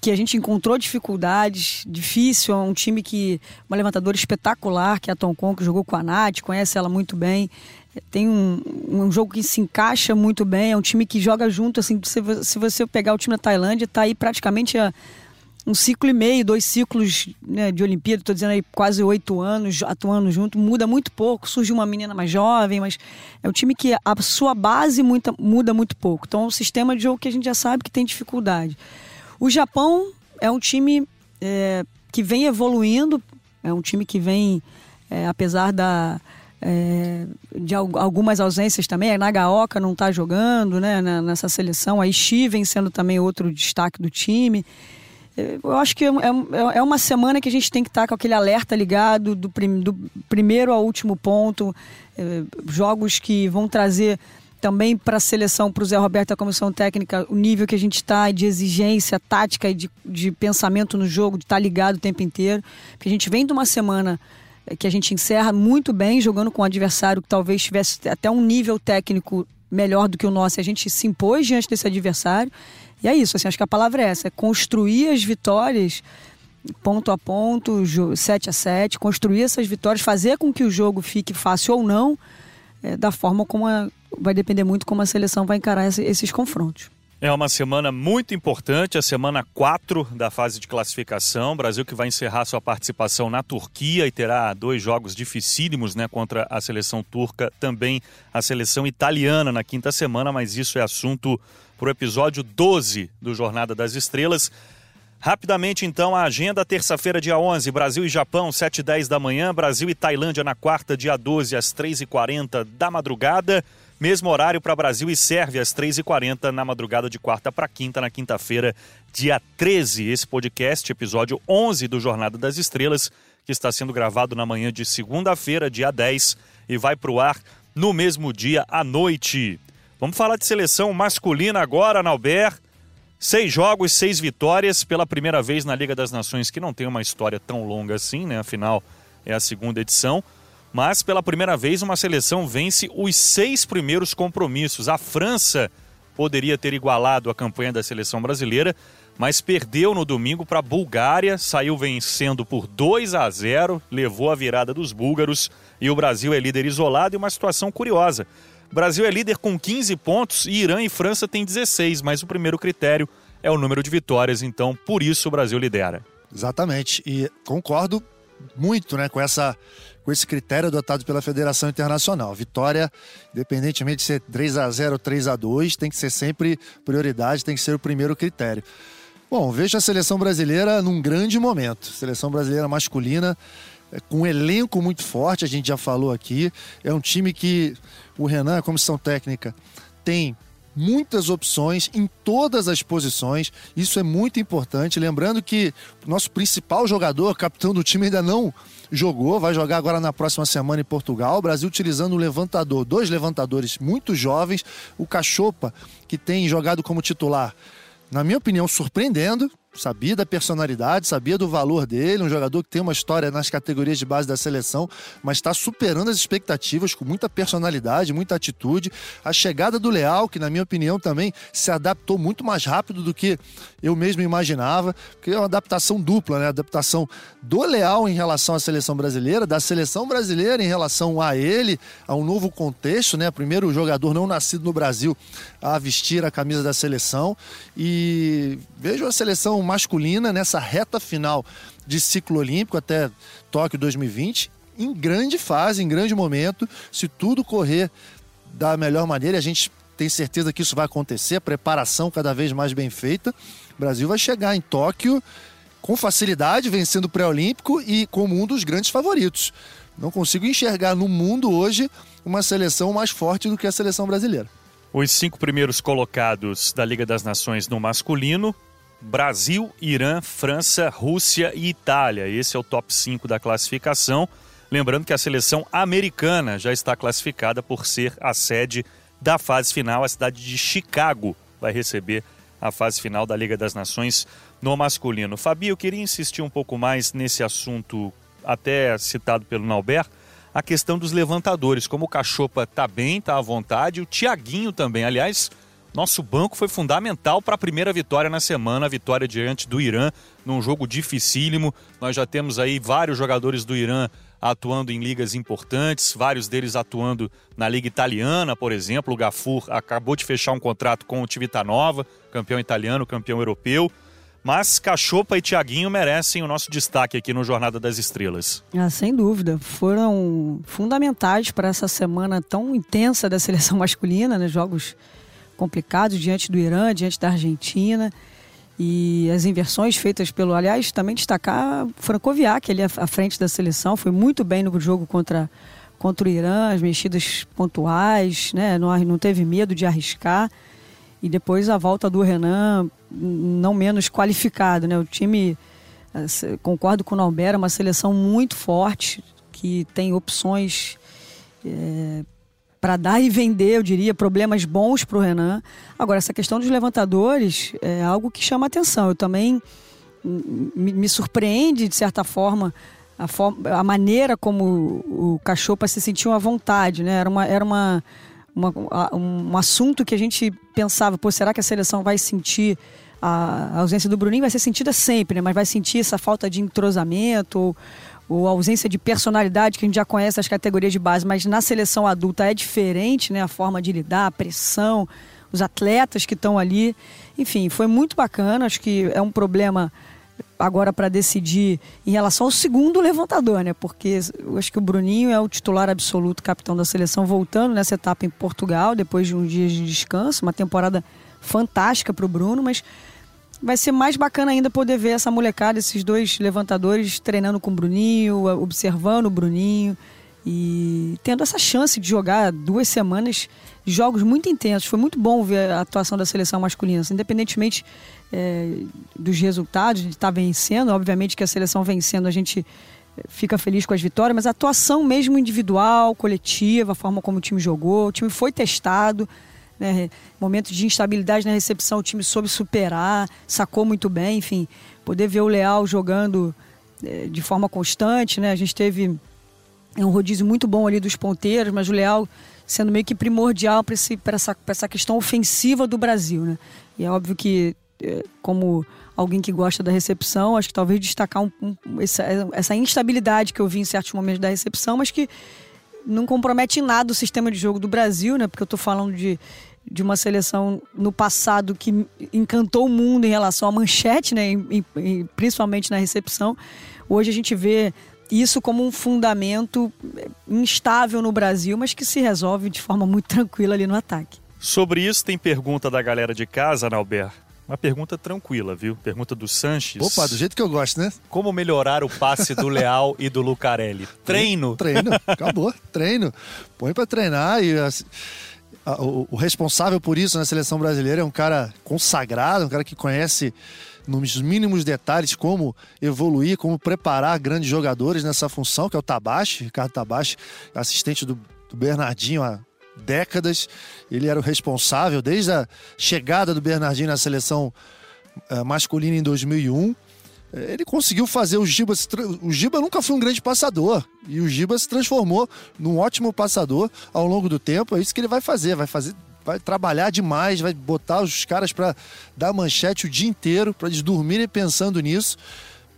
que a gente encontrou dificuldades, difícil, é um time que uma levantadora espetacular, que é a Tom Kong, que jogou com a Nath, conhece ela muito bem tem um, um jogo que se encaixa muito bem, é um time que joga junto, assim, se, se você pegar o time da Tailândia, está aí praticamente a, um ciclo e meio, dois ciclos né, de Olimpíada, estou dizendo aí quase oito anos atuando junto, muda muito pouco, surge uma menina mais jovem, mas é um time que a sua base muita, muda muito pouco. Então é um sistema de jogo que a gente já sabe que tem dificuldade. O Japão é um time é, que vem evoluindo, é um time que vem, é, apesar da é, de algumas ausências também. A Nagaoka não está jogando né, nessa seleção. A vem sendo também outro destaque do time. É, eu acho que é, é, é uma semana que a gente tem que estar tá com aquele alerta ligado do, prim, do primeiro ao último ponto. É, jogos que vão trazer também para a seleção, para o Zé Roberto, a comissão técnica, o nível que a gente está de exigência tática e de, de pensamento no jogo, de estar tá ligado o tempo inteiro. Porque a gente vem de uma semana que a gente encerra muito bem, jogando com um adversário que talvez tivesse até um nível técnico melhor do que o nosso. A gente se impôs diante desse adversário. E é isso, assim, acho que a palavra é essa, é construir as vitórias ponto a ponto, 7 a 7, construir essas vitórias, fazer com que o jogo fique fácil ou não, é, da forma como a, vai depender muito como a seleção vai encarar esse, esses confrontos. É uma semana muito importante, a semana 4 da fase de classificação. Brasil que vai encerrar sua participação na Turquia e terá dois jogos dificílimos né, contra a seleção turca, também a seleção italiana na quinta semana, mas isso é assunto para o episódio 12 do Jornada das Estrelas. Rapidamente, então, a agenda, terça-feira, dia 11, Brasil e Japão, 7 e 10 da manhã, Brasil e Tailândia na quarta, dia 12, às 3h40 da madrugada. Mesmo horário para Brasil e Sérvia, às 3h40, na madrugada de quarta para quinta, na quinta-feira, dia 13. Esse podcast, episódio 11 do Jornada das Estrelas, que está sendo gravado na manhã de segunda-feira, dia 10, e vai para o ar no mesmo dia à noite. Vamos falar de seleção masculina agora, Nauber. Seis jogos, seis vitórias, pela primeira vez na Liga das Nações, que não tem uma história tão longa assim, né? Afinal, é a segunda edição mas pela primeira vez uma seleção vence os seis primeiros compromissos. A França poderia ter igualado a campanha da seleção brasileira, mas perdeu no domingo para a Bulgária, saiu vencendo por 2 a 0, levou a virada dos búlgaros e o Brasil é líder isolado e uma situação curiosa. O Brasil é líder com 15 pontos e Irã e França têm 16, mas o primeiro critério é o número de vitórias, então por isso o Brasil lidera. Exatamente, e concordo muito né, com essa com esse critério adotado pela Federação Internacional. Vitória, independentemente de ser 3 a 0 ou 3 a 2 tem que ser sempre prioridade, tem que ser o primeiro critério. Bom, vejo a seleção brasileira num grande momento. Seleção brasileira masculina é, com um elenco muito forte, a gente já falou aqui. É um time que o Renan, a comissão técnica, tem muitas opções em todas as posições. Isso é muito importante. Lembrando que nosso principal jogador, capitão do time, ainda não jogou, vai jogar agora na próxima semana em Portugal. O Brasil utilizando o levantador, dois levantadores muito jovens. O Cachopa, que tem jogado como titular, na minha opinião, surpreendendo sabia da personalidade, sabia do valor dele, um jogador que tem uma história nas categorias de base da seleção, mas está superando as expectativas com muita personalidade, muita atitude. A chegada do Leal, que na minha opinião também se adaptou muito mais rápido do que eu mesmo imaginava, porque é uma adaptação dupla, né? Adaptação do Leal em relação à seleção brasileira, da seleção brasileira em relação a ele, a um novo contexto, né? Primeiro jogador não nascido no Brasil a vestir a camisa da seleção e vejo a seleção masculina nessa reta final de ciclo olímpico até Tóquio 2020, em grande fase, em grande momento, se tudo correr da melhor maneira, a gente tem certeza que isso vai acontecer, a preparação cada vez mais bem feita. O Brasil vai chegar em Tóquio com facilidade, vencendo o pré-olímpico e como um dos grandes favoritos. Não consigo enxergar no mundo hoje uma seleção mais forte do que a seleção brasileira. Os cinco primeiros colocados da Liga das Nações no masculino Brasil, Irã, França, Rússia e Itália. Esse é o top 5 da classificação. Lembrando que a seleção americana já está classificada por ser a sede da fase final. A cidade de Chicago vai receber a fase final da Liga das Nações no masculino. Fabi, eu queria insistir um pouco mais nesse assunto, até citado pelo Nauber, a questão dos levantadores. Como o Cachopa está bem, está à vontade, o Tiaguinho também. Aliás, nosso banco foi fundamental para a primeira vitória na semana, a vitória diante do Irã, num jogo dificílimo. Nós já temos aí vários jogadores do Irã atuando em ligas importantes, vários deles atuando na Liga Italiana, por exemplo. O Gafur acabou de fechar um contrato com o Civitanova, campeão italiano, campeão europeu. Mas Cachopa e Tiaguinho merecem o nosso destaque aqui no Jornada das Estrelas. Ah, sem dúvida. Foram fundamentais para essa semana tão intensa da seleção masculina, né? Jogos complicados diante do Irã, diante da Argentina. E as inversões feitas pelo, aliás, também destacar Francoviac, ele à frente da seleção, foi muito bem no jogo contra, contra o Irã, as mexidas pontuais, né? não, não teve medo de arriscar. E depois a volta do Renan, não menos qualificado. Né? O time, concordo com o Nalbera, é uma seleção muito forte, que tem opções é, para dar e vender, eu diria, problemas bons para o Renan. Agora, essa questão dos levantadores é algo que chama atenção. Eu também me, me surpreende, de certa forma, a, forma, a maneira como o, o Cachopa se sentiu à vontade. Né? Era, uma, era uma, uma, um assunto que a gente pensava, pô, será que a seleção vai sentir a ausência do Bruninho vai ser sentida sempre, né? mas vai sentir essa falta de entrosamento ou, ou ausência de personalidade que a gente já conhece as categorias de base, mas na seleção adulta é diferente, né? A forma de lidar, a pressão, os atletas que estão ali. Enfim, foi muito bacana. Acho que é um problema agora para decidir em relação ao segundo levantador, né? Porque eu acho que o Bruninho é o titular absoluto, capitão da seleção, voltando nessa etapa em Portugal, depois de um dia de descanso, uma temporada fantástica para o Bruno, mas vai ser mais bacana ainda poder ver essa molecada, esses dois levantadores treinando com o Bruninho, observando o Bruninho e tendo essa chance de jogar duas semanas jogos muito intensos. Foi muito bom ver a atuação da seleção masculina, assim, independentemente é, dos resultados, de estar tá vencendo. Obviamente que a seleção vencendo a gente é, fica feliz com as vitórias, mas a atuação mesmo individual, coletiva, a forma como o time jogou, o time foi testado né? Momento de instabilidade na recepção, o time soube superar, sacou muito bem, enfim, poder ver o Leal jogando é, de forma constante, né? A gente teve um rodízio muito bom ali dos ponteiros, mas o Leal sendo meio que primordial para essa, essa questão ofensiva do Brasil, né? E é óbvio que, é, como alguém que gosta da recepção, acho que talvez destacar um, um, essa, essa instabilidade que eu vi em certos momentos da recepção, mas que não compromete em nada o sistema de jogo do Brasil, né? Porque eu estou falando de de uma seleção no passado que encantou o mundo em relação à manchete, né, e, e, principalmente na recepção. Hoje a gente vê isso como um fundamento instável no Brasil, mas que se resolve de forma muito tranquila ali no ataque. Sobre isso tem pergunta da galera de casa, Nalber. Uma pergunta tranquila, viu? Pergunta do Sanches. Opa, do jeito que eu gosto, né? Como melhorar o passe do Leal e do Lucarelli? Treino. Treino, acabou. Treino. Põe para treinar e assim, o, o responsável por isso na seleção brasileira é um cara consagrado, um cara que conhece nos mínimos detalhes como evoluir, como preparar grandes jogadores nessa função, que é o Tabachi, Ricardo Tabachi, assistente do, do Bernardinho há décadas. Ele era o responsável desde a chegada do Bernardinho na seleção uh, masculina em 2001 ele conseguiu fazer o Giba. O Giba nunca foi um grande passador. E o Giba se transformou num ótimo passador ao longo do tempo. É isso que ele vai fazer. Vai fazer. Vai trabalhar demais, vai botar os caras para dar manchete o dia inteiro, para eles dormirem pensando nisso,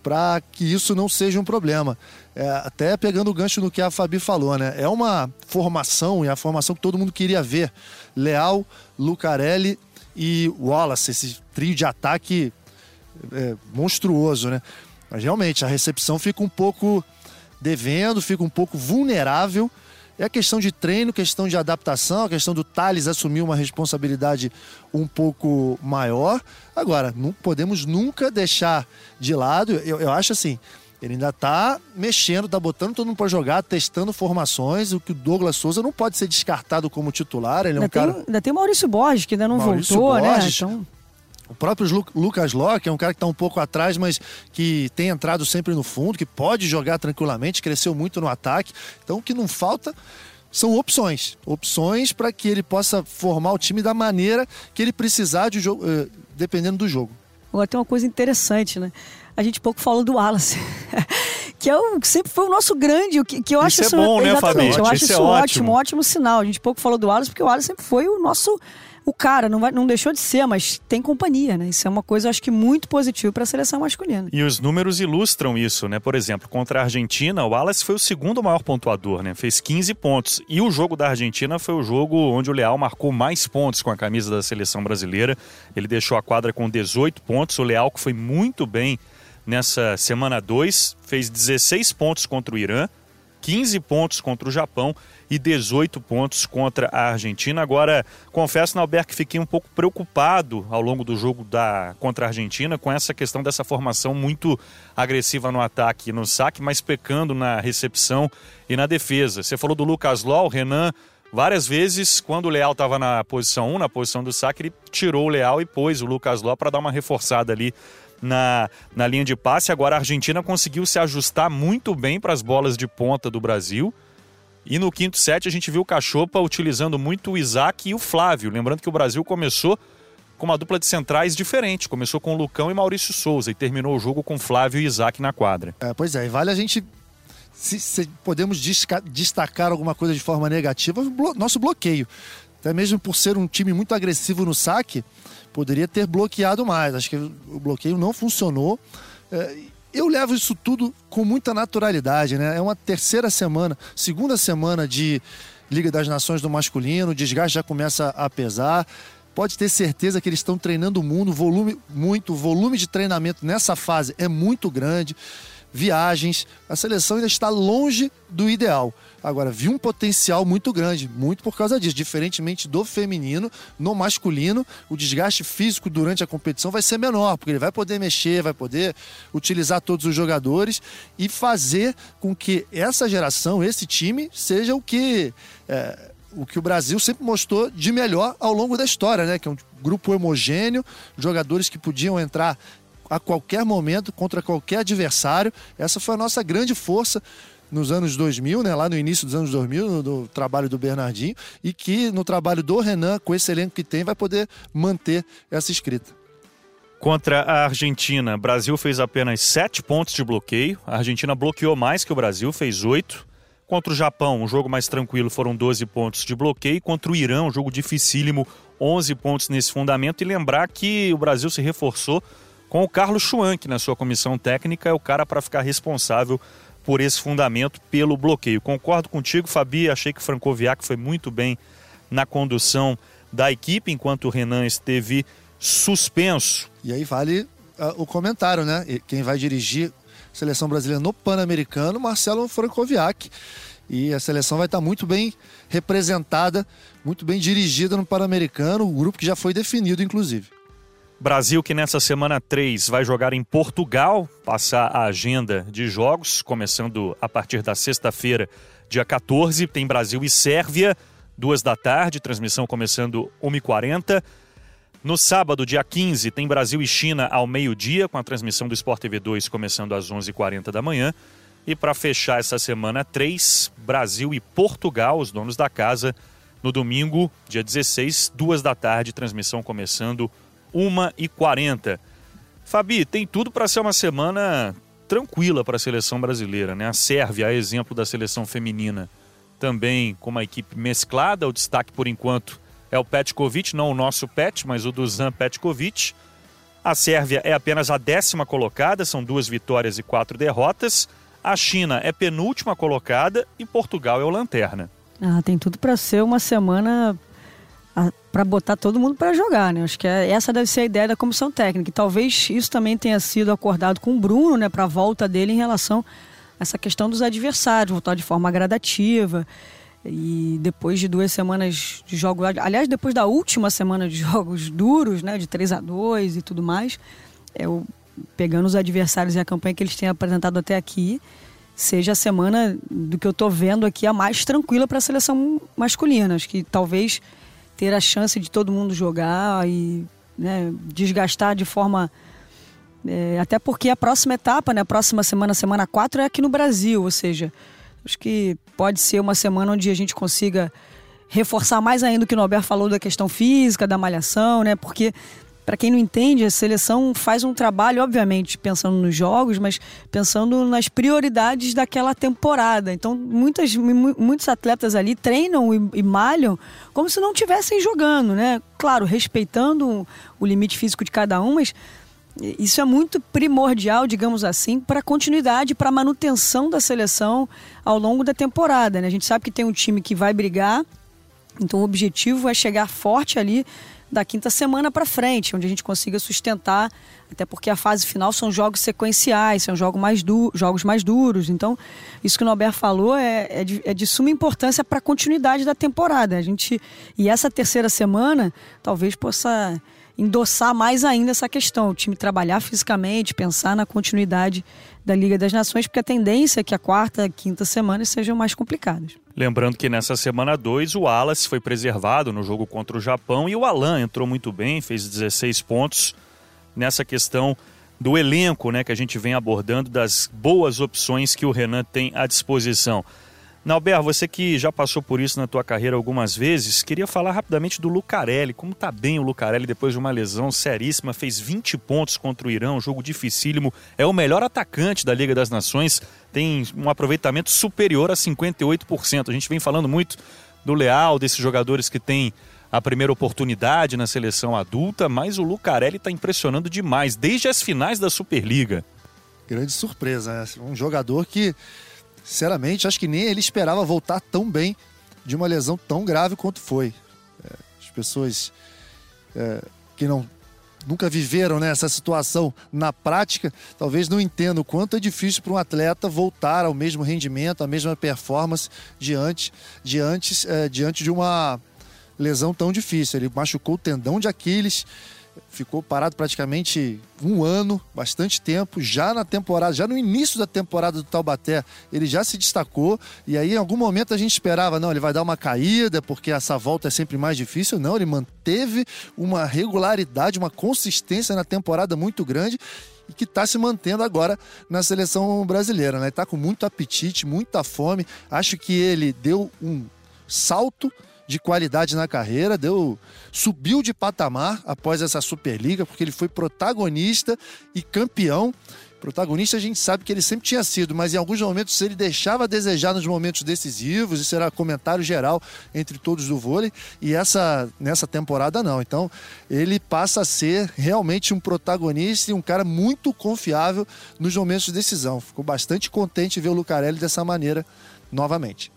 para que isso não seja um problema. É, até pegando o gancho no que a Fabi falou, né? É uma formação, e a formação que todo mundo queria ver. Leal, Lucarelli e Wallace, esse trio de ataque é, monstruoso, né? Mas realmente a recepção fica um pouco devendo, fica um pouco vulnerável. É a questão de treino, questão de adaptação, a questão do Thales assumir uma responsabilidade um pouco maior. Agora, não podemos nunca deixar de lado, eu, eu acho assim, ele ainda está mexendo, está botando todo mundo para jogar, testando formações. O que o Douglas Souza não pode ser descartado como titular. Ele é ainda um cara. Tem, ainda tem o Maurício Borges, que ainda não Maurício voltou, né? Borges, né? Então... O próprio Lucas Locke é um cara que está um pouco atrás, mas que tem entrado sempre no fundo, que pode jogar tranquilamente, cresceu muito no ataque. Então o que não falta são opções. Opções para que ele possa formar o time da maneira que ele precisar de jogo, eh, dependendo do jogo. Agora tem uma coisa interessante, né? A gente pouco falou do Wallace. que é o, que sempre foi o nosso grande, o que, que eu isso acho isso é bom, né, Fabi? Eu acho isso, isso é ótimo, ótimo, ótimo sinal. A gente pouco falou do Wallace porque o Wallace sempre foi o nosso o cara não, vai, não deixou de ser, mas tem companhia, né? Isso é uma coisa, acho que, muito positiva para a seleção masculina. E os números ilustram isso, né? Por exemplo, contra a Argentina, o Wallace foi o segundo maior pontuador, né? Fez 15 pontos. E o jogo da Argentina foi o jogo onde o Leal marcou mais pontos com a camisa da seleção brasileira. Ele deixou a quadra com 18 pontos. O Leal, que foi muito bem nessa semana 2, fez 16 pontos contra o Irã. 15 pontos contra o Japão e 18 pontos contra a Argentina. Agora, confesso, Nalber, que fiquei um pouco preocupado ao longo do jogo da contra a Argentina com essa questão dessa formação muito agressiva no ataque e no saque, mas pecando na recepção e na defesa. Você falou do Lucas Ló, o Renan várias vezes, quando o Leal estava na posição 1, na posição do saque, ele tirou o Leal e pôs o Lucas Ló para dar uma reforçada ali na, na linha de passe. Agora a Argentina conseguiu se ajustar muito bem para as bolas de ponta do Brasil. E no quinto set a gente viu o Cachopa utilizando muito o Isaac e o Flávio. Lembrando que o Brasil começou com uma dupla de centrais diferente. Começou com Lucão e Maurício Souza e terminou o jogo com Flávio e Isaac na quadra. É, pois é, e vale a gente. Se, se podemos destacar alguma coisa de forma negativa, nosso bloqueio. Até mesmo por ser um time muito agressivo no saque, poderia ter bloqueado mais. Acho que o bloqueio não funcionou. É, eu levo isso tudo com muita naturalidade, né? É uma terceira semana, segunda semana de Liga das Nações do masculino, o desgaste já começa a pesar. Pode ter certeza que eles estão treinando o mundo, volume muito, o volume de treinamento nessa fase é muito grande viagens. A seleção ainda está longe do ideal. Agora, vi um potencial muito grande, muito por causa disso. Diferentemente do feminino, no masculino, o desgaste físico durante a competição vai ser menor, porque ele vai poder mexer, vai poder utilizar todos os jogadores e fazer com que essa geração, esse time, seja o que. É, o que o Brasil sempre mostrou de melhor ao longo da história, né? Que é um grupo homogêneo, jogadores que podiam entrar a qualquer momento, contra qualquer adversário. Essa foi a nossa grande força nos anos 2000, né, lá no início dos anos 2000, no, no, trabalho do Bernardinho, e que no trabalho do Renan, com esse elenco que tem, vai poder manter essa escrita. Contra a Argentina, Brasil fez apenas sete pontos de bloqueio. A Argentina bloqueou mais que o Brasil, fez oito. Contra o Japão, um jogo mais tranquilo, foram 12 pontos de bloqueio. Contra o Irã, um jogo dificílimo, 11 pontos nesse fundamento. E lembrar que o Brasil se reforçou com o Carlos Schwank na sua comissão técnica, é o cara para ficar responsável por esse fundamento pelo bloqueio. Concordo contigo, Fabi, achei que o Francoviac foi muito bem na condução da equipe, enquanto o Renan esteve suspenso. E aí vale uh, o comentário, né? Quem vai dirigir a seleção brasileira no Pan-Americano, Marcelo Francoviac. E a seleção vai estar muito bem representada, muito bem dirigida no Pan-Americano, o grupo que já foi definido, inclusive. Brasil que nessa semana 3 vai jogar em Portugal, passar a agenda de jogos, começando a partir da sexta-feira, dia 14, tem Brasil e Sérvia, duas da tarde, transmissão começando 1h40. No sábado, dia 15, tem Brasil e China ao meio-dia, com a transmissão do Sport TV 2 começando às 11h40 da manhã. E para fechar essa semana 3, Brasil e Portugal, os donos da casa, no domingo, dia 16, duas da tarde, transmissão começando 1h40. Fabi, tem tudo para ser uma semana tranquila para a seleção brasileira, né? A Sérvia, a exemplo da seleção feminina, também com uma equipe mesclada. O destaque, por enquanto, é o Petkovic, não o nosso Pet, mas o do Zan Petkovic. A Sérvia é apenas a décima colocada, são duas vitórias e quatro derrotas. A China é penúltima colocada e Portugal é o lanterna. Ah, tem tudo para ser uma semana para botar todo mundo para jogar, né? Acho que é, essa deve ser a ideia da comissão técnica. E talvez isso também tenha sido acordado com o Bruno, né, para a volta dele em relação a essa questão dos adversários, voltar de forma gradativa. E depois de duas semanas de jogos, aliás, depois da última semana de jogos duros, né, de 3 a 2 e tudo mais, é o, pegando os adversários e a campanha que eles têm apresentado até aqui, seja a semana do que eu estou vendo aqui a mais tranquila para a seleção masculina. Acho que talvez ter a chance de todo mundo jogar e né, desgastar de forma. É, até porque a próxima etapa, né, a próxima semana, semana 4, é aqui no Brasil, ou seja, acho que pode ser uma semana onde a gente consiga reforçar mais ainda o que o Norberto falou da questão física, da malhação, né? Porque para quem não entende, a seleção faz um trabalho, obviamente, pensando nos jogos, mas pensando nas prioridades daquela temporada. Então, muitas, muitos atletas ali treinam e, e malham como se não estivessem jogando, né? Claro, respeitando o limite físico de cada um, mas isso é muito primordial, digamos assim, para a continuidade, para a manutenção da seleção ao longo da temporada. Né? A gente sabe que tem um time que vai brigar, então o objetivo é chegar forte ali da quinta semana para frente, onde a gente consiga sustentar, até porque a fase final são jogos sequenciais, são jogos mais, du jogos mais duros. Então, isso que o Norbert falou é, é, de, é de suma importância para a continuidade da temporada. A gente, e essa terceira semana talvez possa endossar mais ainda essa questão, o time trabalhar fisicamente, pensar na continuidade da Liga das Nações, porque a tendência é que a quarta, quinta semana sejam mais complicadas. Lembrando que nessa semana 2 o Wallace foi preservado no jogo contra o Japão e o Alan entrou muito bem, fez 16 pontos nessa questão do elenco, né, que a gente vem abordando das boas opções que o Renan tem à disposição. Nauber, você que já passou por isso na tua carreira algumas vezes, queria falar rapidamente do Lucarelli. Como tá bem o Lucarelli depois de uma lesão seríssima, fez 20 pontos contra o Irã, um jogo dificílimo, é o melhor atacante da Liga das Nações, tem um aproveitamento superior a 58%. A gente vem falando muito do Leal, desses jogadores que têm a primeira oportunidade na seleção adulta, mas o Lucarelli está impressionando demais, desde as finais da Superliga. Grande surpresa, né? Um jogador que sinceramente, acho que nem ele esperava voltar tão bem de uma lesão tão grave quanto foi. É, as pessoas é, que não nunca viveram né, essa situação na prática, talvez não entendam o quanto é difícil para um atleta voltar ao mesmo rendimento, à mesma performance diante, diante, é, diante de uma lesão tão difícil. Ele machucou o tendão de Aquiles ficou parado praticamente um ano, bastante tempo. Já na temporada, já no início da temporada do Taubaté, ele já se destacou. E aí, em algum momento, a gente esperava, não, ele vai dar uma caída, porque essa volta é sempre mais difícil. Não, ele manteve uma regularidade, uma consistência na temporada muito grande e que está se mantendo agora na seleção brasileira. Né? Está com muito apetite, muita fome. Acho que ele deu um salto de qualidade na carreira, deu subiu de patamar após essa Superliga, porque ele foi protagonista e campeão. Protagonista a gente sabe que ele sempre tinha sido, mas em alguns momentos ele deixava a desejar nos momentos decisivos, isso era comentário geral entre todos do vôlei, e essa nessa temporada não. Então, ele passa a ser realmente um protagonista e um cara muito confiável nos momentos de decisão. Ficou bastante contente ver o Lucarelli dessa maneira novamente.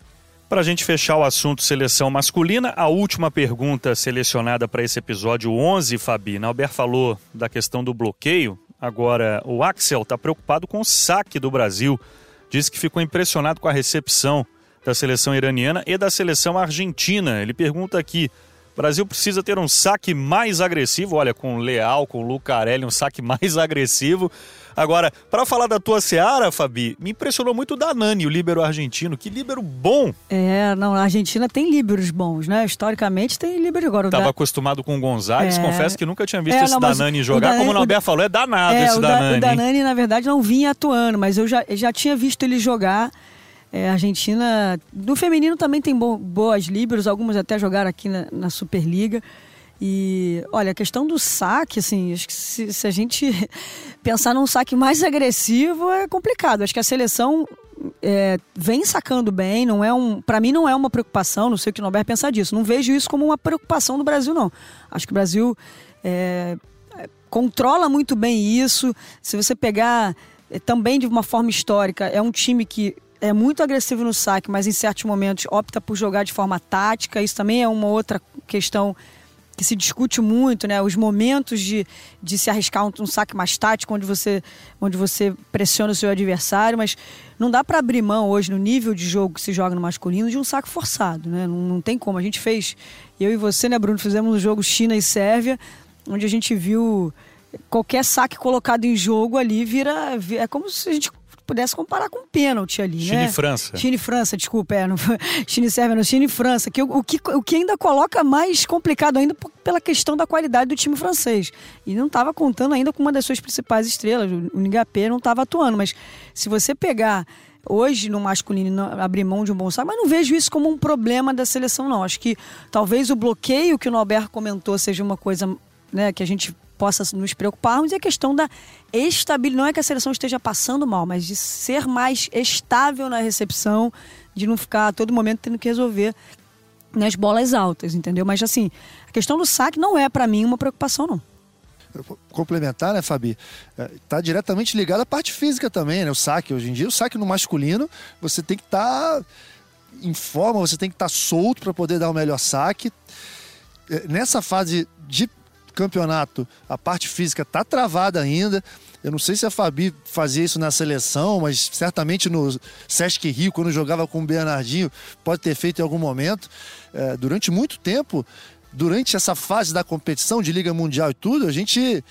Para a gente fechar o assunto seleção masculina, a última pergunta selecionada para esse episódio 11, Fabi. Albert falou da questão do bloqueio. Agora, o Axel está preocupado com o saque do Brasil. Diz que ficou impressionado com a recepção da seleção iraniana e da seleção argentina. Ele pergunta aqui: O Brasil precisa ter um saque mais agressivo. Olha, com o Leal, com o Lucarelli, um saque mais agressivo. Agora, para falar da tua Seara, Fabi, me impressionou muito o Danani, o líbero argentino. Que líbero bom! É, não, a Argentina tem líberos bons, né? Historicamente tem líbero agora. Estava da... acostumado com o Gonzalez, é... confesso que nunca tinha visto é, esse não, Danani jogar. Danani, Como o Norberto falou, é danado é, esse o Danani. o Danani, na verdade, não vinha atuando, mas eu já, já tinha visto ele jogar. É, a Argentina, no feminino também tem bo boas líberos, algumas até jogaram aqui na, na Superliga. E olha, a questão do saque, assim, acho que se, se, a gente pensar num saque mais agressivo é complicado. Acho que a seleção é, vem sacando bem, não é um, para mim não é uma preocupação. Não sei o que o Norberto pensa disso. Não vejo isso como uma preocupação do Brasil, não. Acho que o Brasil é, controla muito bem isso. Se você pegar é, também de uma forma histórica, é um time que é muito agressivo no saque, mas em certos momentos opta por jogar de forma tática. Isso também é uma outra questão que se discute muito, né? Os momentos de, de se arriscar um, um, saque mais tático, onde você, onde você pressiona o seu adversário, mas não dá para abrir mão hoje no nível de jogo que se joga no masculino de um saque forçado, né? Não, não tem como. A gente fez, eu e você, né, Bruno, fizemos um jogo China e Sérvia, onde a gente viu qualquer saque colocado em jogo ali vira é como se a gente pudesse comparar com um pênalti ali, China né? E França. China e França, desculpa, é, não, China e Sérvia, não, China e França, que, o, que, o que ainda coloca mais complicado ainda pela questão da qualidade do time francês. E não estava contando ainda com uma das suas principais estrelas, o Nigapé não estava atuando, mas se você pegar hoje no masculino abrir mão de um bom saque, mas não vejo isso como um problema da seleção, não. Acho que talvez o bloqueio que o Norberto comentou seja uma coisa né, que a gente possa nos preocuparmos e a questão da estabilidade. Não é que a seleção esteja passando mal, mas de ser mais estável na recepção, de não ficar a todo momento tendo que resolver nas bolas altas, entendeu? Mas assim, a questão do saque não é para mim uma preocupação, não. Complementar, né, Fabi? Está é, diretamente ligado à parte física também, né? O saque. Hoje em dia, o saque no masculino, você tem que estar tá em forma, você tem que estar tá solto para poder dar o melhor saque. É, nessa fase de campeonato, a parte física está travada ainda. Eu não sei se a Fabi fazia isso na seleção, mas certamente no Sesc Rio, quando jogava com o Bernardinho, pode ter feito em algum momento. É, durante muito tempo, durante essa fase da competição de Liga Mundial e tudo, a gente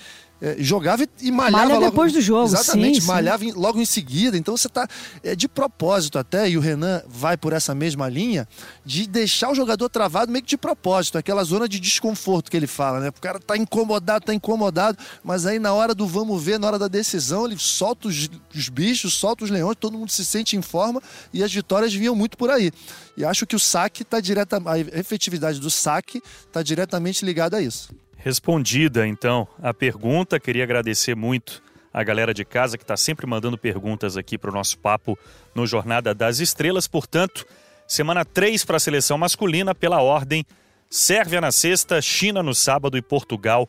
jogava e malhava Malha logo, depois do jogo, Exatamente, sim, malhava sim. logo em seguida. Então você está é, de propósito até, e o Renan vai por essa mesma linha, de deixar o jogador travado meio que de propósito, aquela zona de desconforto que ele fala, né? O cara tá incomodado, tá incomodado, mas aí na hora do vamos ver, na hora da decisão, ele solta os, os bichos, solta os leões, todo mundo se sente em forma e as vitórias vinham muito por aí. E acho que o saque está direta, a efetividade do saque está diretamente ligada a isso. Respondida, então, a pergunta. Queria agradecer muito a galera de casa que está sempre mandando perguntas aqui para o nosso papo no Jornada das Estrelas. Portanto, semana 3 para a seleção masculina, pela ordem: Sérvia na sexta, China no sábado e Portugal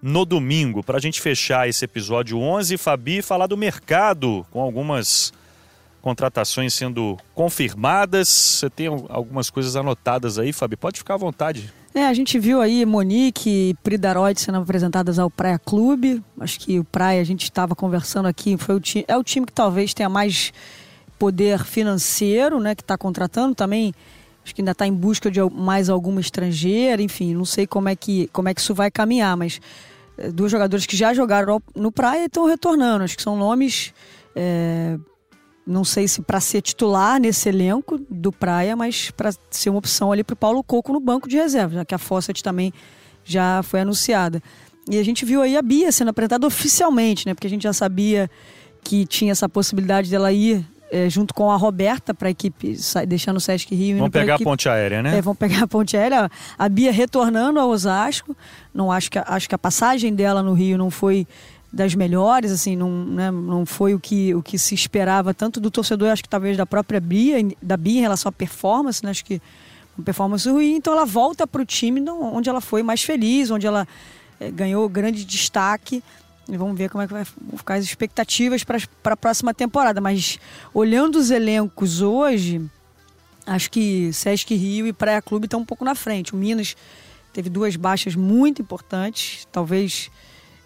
no domingo. Para a gente fechar esse episódio 11, Fabi, falar do mercado, com algumas contratações sendo confirmadas. Você tem algumas coisas anotadas aí, Fabi? Pode ficar à vontade. É, a gente viu aí Monique e Pridaroid sendo apresentadas ao Praia Clube. Acho que o Praia, a gente estava conversando aqui, foi o time, é o time que talvez tenha mais poder financeiro, né, que está contratando também. Acho que ainda está em busca de mais alguma estrangeira, enfim, não sei como é que, como é que isso vai caminhar, mas é, dois jogadores que já jogaram no Praia estão retornando. Acho que são nomes é, não sei se para ser titular nesse elenco do Praia, mas para ser uma opção ali para o Paulo Coco no banco de reserva, já que a Fawcett também já foi anunciada. E a gente viu aí a Bia sendo apresentada oficialmente, né? Porque a gente já sabia que tinha essa possibilidade dela ir é, junto com a Roberta para a equipe, deixando o Sesc Rio. Vão pegar a ponte aérea, né? É, vão pegar a ponte aérea. A Bia retornando ao Osasco. Não acho que, acho que a passagem dela no Rio não foi das melhores, assim, não, né, não foi o que, o que se esperava tanto do torcedor, acho que talvez da própria Bia, da Bia em relação à performance, né, acho que uma performance ruim, então ela volta para o time onde ela foi mais feliz, onde ela é, ganhou grande destaque, e vamos ver como é que vai ficar as expectativas para a próxima temporada, mas olhando os elencos hoje, acho que Sesc Rio e Praia Clube estão um pouco na frente, o Minas teve duas baixas muito importantes, talvez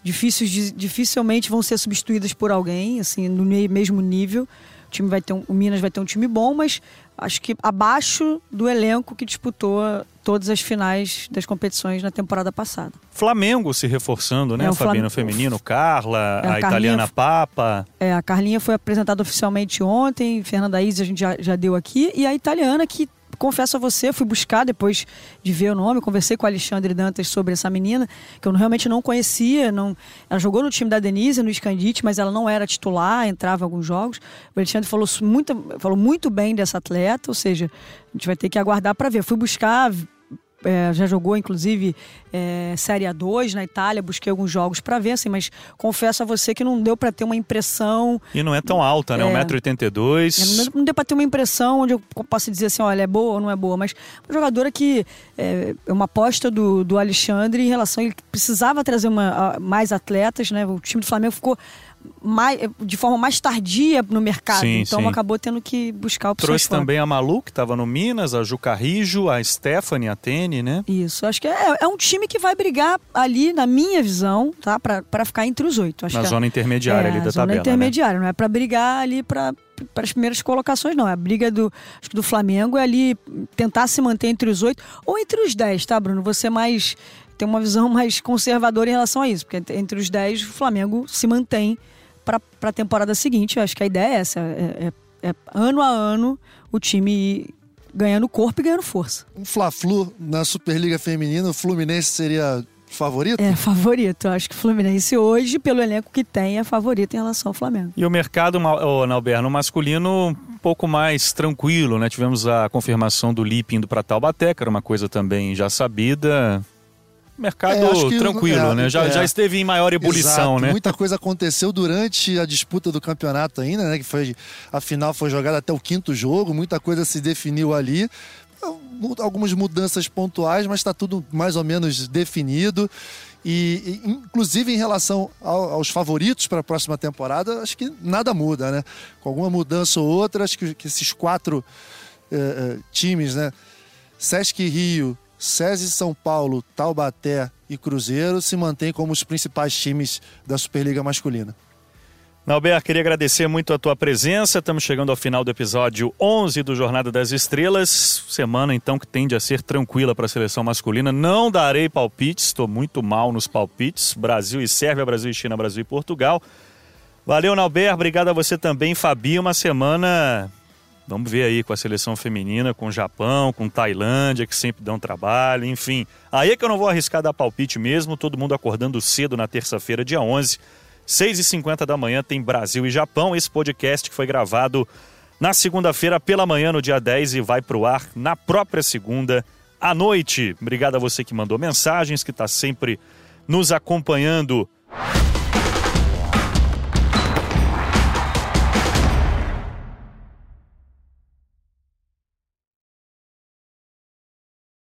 difíceis, dificilmente vão ser substituídas por alguém, assim, no mesmo nível. O time vai ter um, o Minas vai ter um time bom, mas acho que abaixo do elenco que disputou todas as finais das competições na temporada passada. Flamengo se reforçando, né? É, o Fabiano Flam- Feminino, Carla, É, a a, italiana Papa. É, a Carlinha foi apresentada oficialmente ontem, Fernanda Isa a gente já, já deu aqui, e a italiana que, confesso a você, fui buscar depois de ver o nome, conversei com o Alexandre Dantas sobre essa menina, que eu realmente não conhecia, não, ela jogou no time da Denise, no Scandite, mas ela não era titular, entrava em alguns jogos. O Alexandre falou muito, falou muito bem dessa atleta, ou seja, a gente vai ter que aguardar para ver. Fui buscar é, já jogou, inclusive, é, Série A2 na Itália, busquei alguns jogos para ver, assim, mas confesso a você que não deu para ter uma impressão. E não é tão alta, né? É. 1,82m. Não, não deu para ter uma impressão onde eu posso dizer assim: olha, é boa ou não é boa, mas uma jogadora que é, é uma aposta do, do Alexandre em relação. Ele precisava trazer uma, a- mais atletas, né? O time do Flamengo ficou. Mais, de forma mais tardia no mercado, Sim, então sim. acabou tendo que buscar opções Trouxe fora. também a Malu, que estava no Minas, a Ju Carrijo, a Stephanie, a Tene, né? Isso, acho que é, é um time que vai brigar ali, na minha visão, tá? Pra ficar entre os oito. Acho Na é- zona intermediária é, ali da zona tabela. né? intermediária, não é pra brigar ali pra para as primeiras colocações, não. A briga do, acho que do Flamengo é ali tentar se manter entre os oito ou entre os dez, tá, Bruno? Você mais tem uma visão mais conservadora em relação a isso, porque entre- os dez o Flamengo se mantém para a temporada seguinte. Eu acho que a ideia é essa: é, é- é ano a ano o time ir ganhando corpo e ganhando força. Um Fla-Flu na Superliga Feminina, o Fluminense seria favorito? É favorito. Eu acho que o Fluminense hoje, pelo elenco que tem, é favorito em relação ao Flamengo. E o mercado, Ma- ô, Nauber, no masculino, um pouco mais tranquilo, né? Tivemos a confirmação do Lipe indo para Taubaté, que era uma coisa também já sabida. Mercado É, tranquilo, é, né? Já, é. já esteve em maior ebulição, Exato. né? Muita coisa aconteceu durante a disputa do campeonato ainda, né? Que foi a final foi jogada até o quinto jogo, muita coisa se definiu ali. Mu- Algumas mudanças pontuais, mas está tudo mais ou menos definido. E, inclusive em relação ao- aos favoritos para a próxima temporada, acho que nada muda, né? Com alguma mudança ou outra, acho que, que esses quatro eh, eh, times, né? Sesc Rio, SESI São Paulo, Taubaté e Cruzeiro se mantêm como os principais times da Superliga masculina. Nauber, queria agradecer muito a tua presença. Estamos chegando ao final do episódio 11 do Jornada das Estrelas. Semana, então, que tende a ser tranquila para a seleção masculina. Não darei palpites, estou muito mal nos palpites. Brasil e Sérvia, Brasil e China, Brasil e Portugal. Valeu, Nauber. Obrigado a você também, Fabi. Uma semana, vamos ver aí, com a seleção feminina, com o Japão, com Tailândia, que sempre dão trabalho, enfim. Aí é que eu não vou arriscar dar palpite mesmo. Todo mundo acordando cedo na terça-feira, dia 11. 6h50 da manhã tem Brasil e Japão. Esse podcast que foi gravado na segunda-feira pela manhã, no dia 10, e vai pro ar na própria segunda à noite. Obrigado a você que mandou mensagens, que está sempre nos acompanhando